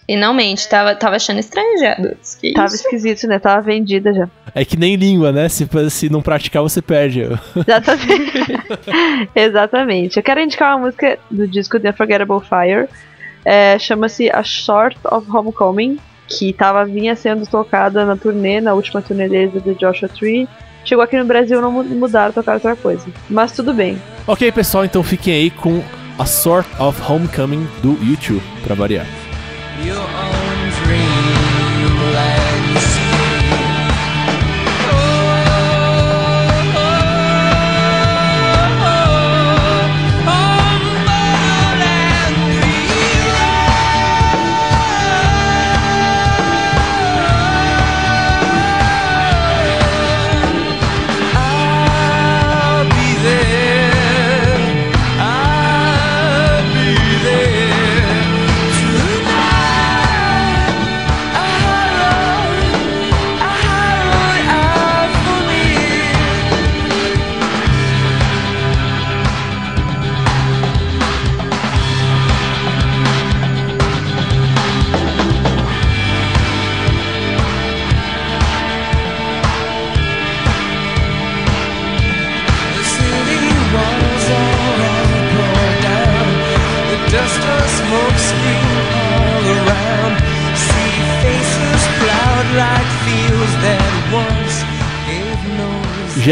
Finalmente, tava, tava achando estranho já. Que Tava isso? esquisito, né? Tava vendida já. É que nem língua, né? Se, se não praticar, você perde. Exatamente. Exatamente. Eu quero indicar uma música do disco The Unforgettable Fire. É, Chama-se A Short of Homecoming, que tava, vinha sendo tocada na turnê, na última turnê deles do Joshua Tree. Chegou aqui no Brasil não mu- mudaram, tocaram outra coisa. Mas tudo bem. Ok, pessoal, então fiquem aí com A Sort of Homecoming do YouTube, pra variar. Your own dream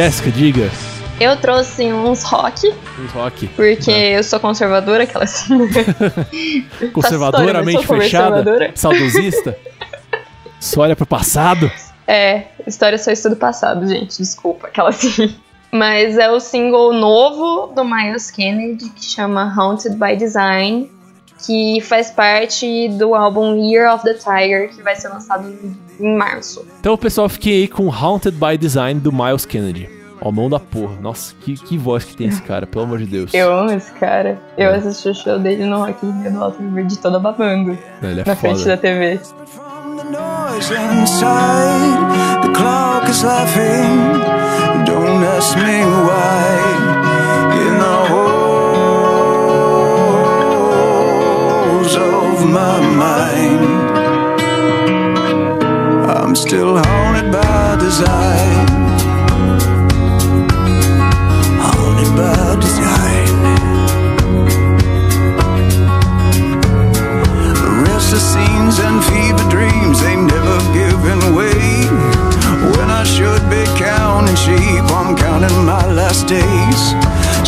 Jéssica, diga. Eu trouxe uns rock, Uns rock. porque eu sou conservadora, aquela assim. Conservadora, mente fechada, saudosista. Só olha pro passado. É, história só estudo passado, gente. Desculpa, aquela assim. Mas é o single novo do Miles Kennedy, que chama Haunted by Design, que faz parte do álbum Year of the Tiger, que vai ser lançado em março. Então, pessoal, fiquei aí com Haunted by Design do Miles Kennedy. Ó, mão da porra. Nossa, que, que voz que tem esse cara, pelo amor de Deus. Eu amo esse cara. Eu assisti o show dele no Rock in Rio do Alto Verde toda babando. Ele é na frente foda. da TV. Inside, the clock is laughing. Don't ask me why. In the my mind, I'm still haunted by desire. Haunted by. Restless scenes and fever dreams, they never way. When I should be counting sheep, I'm counting my last days.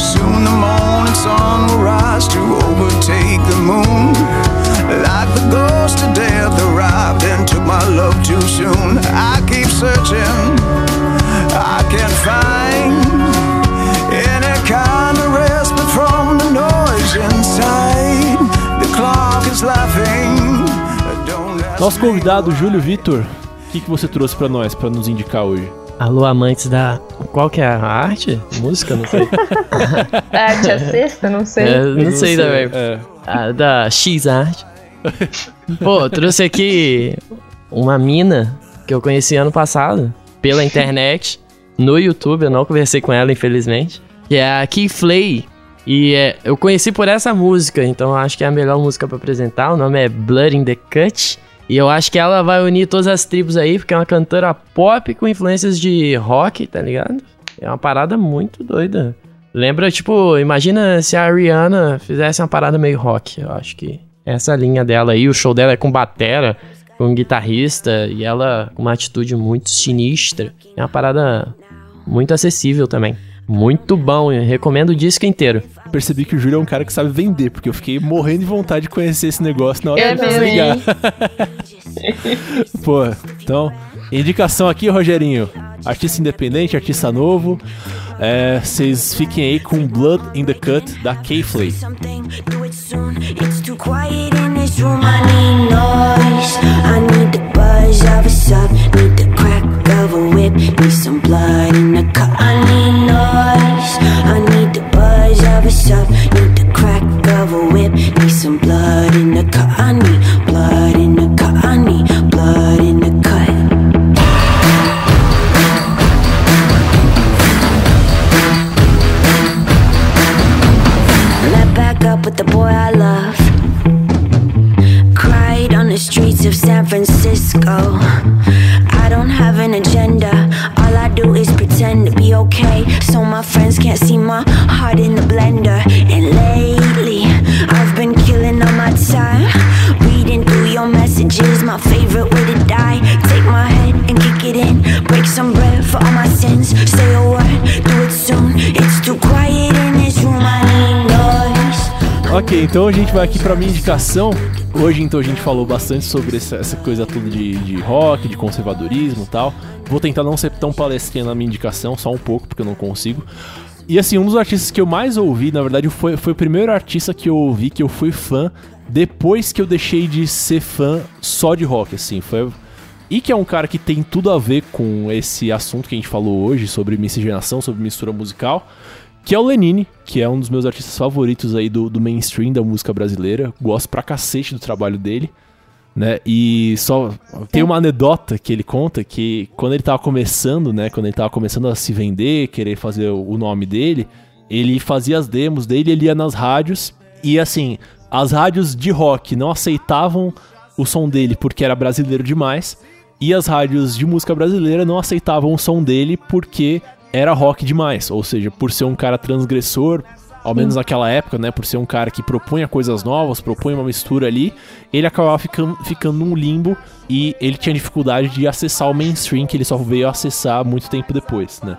Soon the morning sun will rise to overtake the moon. Like the ghost of death arrived and took my love too soon. I keep searching, I can't find any kind of respite from the noise inside. The clock is laughing. Don't Nosso convidado, Júlio Vitor, o que, que você trouxe pra nós, pra nos indicar hoje? Alô, amantes da. Qual que é a arte? Música? Não sei. Arte é sexta? Não sei. É, não, sei também. É. Da X-Art. Pô, eu trouxe aqui uma mina que eu conheci ano passado pela internet, no YouTube. Eu não conversei com ela, infelizmente. Que é a Key Flay. E é, eu conheci por essa música, então acho que é a melhor música pra apresentar. O nome é Blood in the Cut. E eu acho que ela vai unir todas as tribos aí, porque é uma cantora pop com influências de rock, tá ligado? É uma parada muito doida. Lembra, tipo, imagina se a Rihanna fizesse uma parada meio rock. Eu acho que essa linha dela aí, o show dela é com batera, com guitarrista, e ela com uma atitude muito sinistra. É uma parada muito acessível também. Muito bom, eu recomendo o disco inteiro. Percebi que o Júlio é um cara que sabe vender, porque eu fiquei morrendo de vontade de conhecer esse negócio na hora É de desligar. Pô, então, indicação aqui, Rogerinho. Artista independente, artista novo. É, Vocês fiquem aí com Blood in the Cut da K-Flay. something, do it soon. It's too quiet in this room. I need noise. I need the buzz of a sub. Need the crack. Need some blood in the cup. I need noise. I need the buzz of a sub. Need the crack of a whip. Need some blood in the cup. I need blood in the cup. I need blood in the cut. Let back up with the boy I love. Cried on the streets of San Francisco. I don't have an agenda. Do is pretend to be okay. So my friends can't see my heart in the blender. And lately, I've been killing all my time. Reading through your messages, my favorite way to die. Take my head and kick it in. Break some bread for all my sins. Say a word, do it soon. It's too quiet in this room. I need. Ok, então a gente vai aqui pra minha indicação. Hoje, então, a gente falou bastante sobre essa, essa coisa toda de, de rock, de conservadorismo e tal. Vou tentar não ser tão palestrinha na minha indicação, só um pouco, porque eu não consigo. E assim, um dos artistas que eu mais ouvi, na verdade, foi, foi o primeiro artista que eu ouvi, que eu fui fã, depois que eu deixei de ser fã só de rock, assim. Foi. E que é um cara que tem tudo a ver com esse assunto que a gente falou hoje, sobre miscigenação, sobre mistura musical que é o Lenine, que é um dos meus artistas favoritos aí do, do mainstream da música brasileira. Gosto pra cacete do trabalho dele, né? E só tem uma anedota que ele conta que quando ele tava começando, né? Quando ele tava começando a se vender, querer fazer o o nome dele, ele fazia as demos dele, ele ia nas rádios e assim, as rádios de rock não aceitavam o som dele porque era brasileiro demais. E as rádios de música brasileira não aceitavam o som dele porque era rock demais, ou seja, por ser um cara transgressor, ao menos naquela época, né, por ser um cara que propunha coisas novas, propunha uma mistura ali, ele acabava ficando, ficando num limbo e ele tinha dificuldade de acessar o mainstream que ele só veio acessar muito tempo depois, né.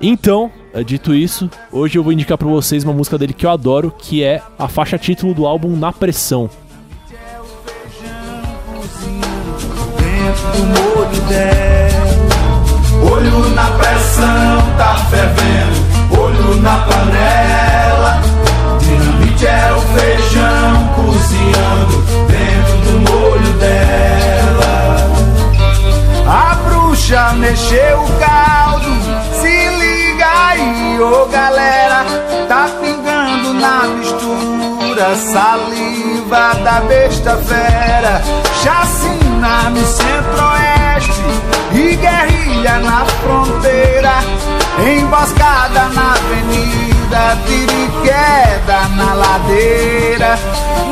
Então, eh, dito isso, hoje eu vou indicar pra vocês uma música dele que eu adoro, que é a faixa título do álbum Na Pressão. Olho na pressão, tá fervendo. Olho na panela. Dentro do molho dela. A bruxa mexeu o caldo. Se liga aí, ô galera. Tá pingando na mistura saliva da besta fera. Chacina no centro-oeste e guerrilha na fronteira. Emboscada na avenida, tiriqueda na ladeira.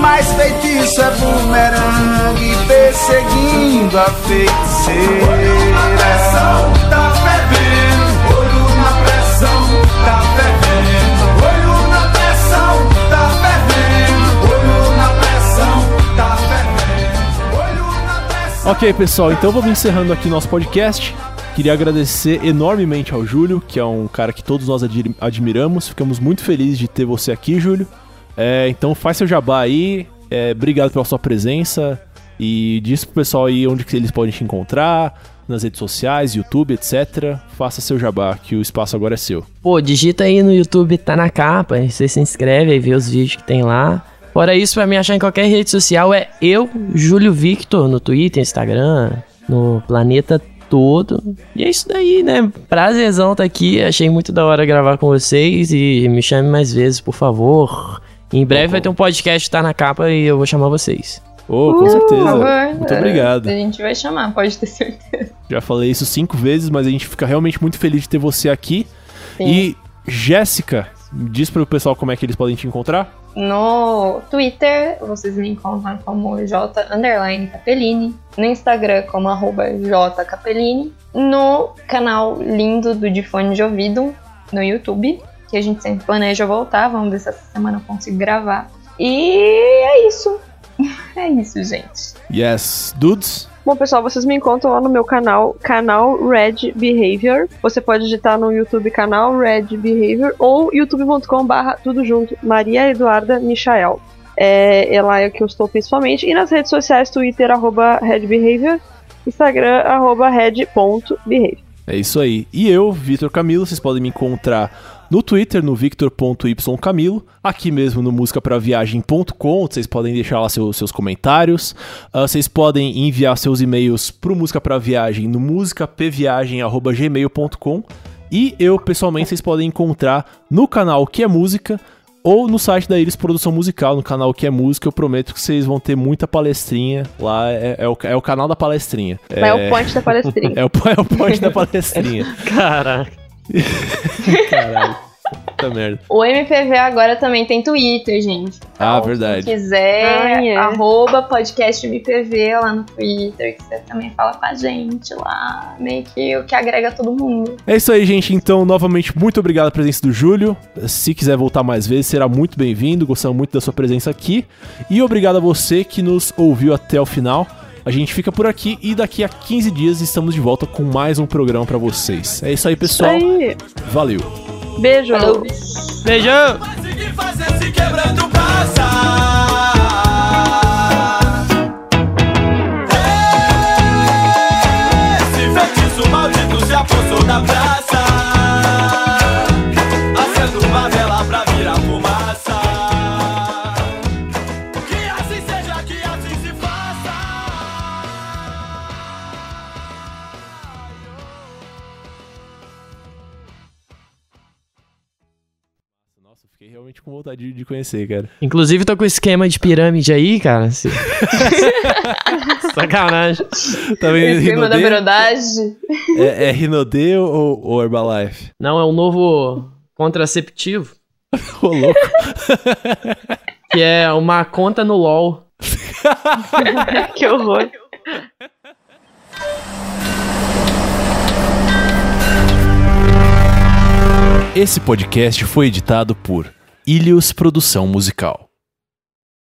Mas feitiço é bumerangue perseguindo a feiticeira. Olho na pressão, tá fervendo. Olho na pressão, tá fervendo. Olho na pressão, tá fervendo. Olho na pressão, tá fervendo. Olho na pressão. Ok, pessoal, então vamos encerrando aqui nosso podcast. Queria agradecer enormemente ao Júlio, que é um cara que todos nós admi- admiramos. Ficamos muito felizes de ter você aqui, Júlio. É, então faz seu jabá aí. É, obrigado pela sua presença. E diz pro pessoal aí onde que eles podem te encontrar, nas redes sociais, YouTube, etc. Faça seu jabá, que o espaço agora é seu. Pô, digita aí no YouTube, tá na capa, você se inscreve aí, vê os vídeos que tem lá. Fora isso, pra me achar em qualquer rede social é eu, Júlio Victor, no Twitter, Instagram, no planeta todo. E é isso daí, né? Prazerzão tá aqui, achei muito da hora gravar com vocês e me chame mais vezes, por favor. Em breve vai ter um podcast que tá na capa e eu vou chamar vocês. Ô, com Por certeza. favor. Muito obrigado. A gente vai chamar, pode ter certeza. Já falei isso cinco vezes, mas a gente fica realmente muito feliz de ter você aqui. Sim. E, Jéssica, diz pro pessoal como é que eles podem te encontrar. No Twitter, vocês me encontram como J underline Capellini. No Instagram, como arroba J Capellini. No canal lindo do De Fone de Ouvido, no YouTube, que a gente sempre planeja voltar. Vamos ver se essa semana eu consigo gravar. E é isso. É isso, gente. Yes. Dudes? Bom, pessoal, vocês me encontram lá no meu canal, canal Red Behavior. Você pode digitar no YouTube canal Red Behavior ou youtube.com barra tudo junto, Maria Eduarda Michael. É, é lá que eu estou principalmente. E nas redes sociais, Twitter, arroba Red Behavior, Instagram, arroba red.behavior. É isso aí. E eu, Vitor Camilo, vocês podem me encontrar no Twitter, no victor.ycamilo, aqui mesmo no musicapraviagem.com, vocês podem deixar lá seus, seus comentários, Ah, vocês podem enviar seus e-mails pro Música Pra Viagem no musicapviagem.gmail.com e eu, pessoalmente, vocês podem encontrar no canal Que é Música ou no site da Iris Produção Musical, no canal Que é Música, eu prometo que vocês vão ter muita palestrinha lá, é, é o, é o canal da palestrinha. É, o point da palestrinha. É o, é o point da palestrinha. Caraca. Caralho. Puta merda. O MPV agora também tem Twitter, gente. Ah, Então, verdade. Quem quiser, Ah, é. arroba podcast MPV lá no Twitter, que você também fala com a gente lá. Meio que o que agrega todo mundo. É isso aí, gente. Então, novamente, muito obrigado pela presença do Júlio. Se quiser voltar mais vezes, será muito bem-vindo. Gostamos muito da sua presença aqui. E obrigado a você que nos ouviu até o final. A gente fica por aqui e daqui a 15 dias estamos de volta com mais um programa para vocês. É isso aí, pessoal. Aí. Valeu. Beijo. Beijão. Esse feitiço maldito se apossou da praça. O passo. vontade de, de conhecer, cara. Inclusive, tô com esquema de pirâmide aí, cara. Se- Sacanagem. Tá vendo? Esquema da Rinodê? verdade. É, é Rinodê ou, ou Herbalife? Não, é um novo contraceptivo. Ô, louco. Que é uma conta no LOL. que horror. Esse podcast foi editado por Ilios Produção Musical.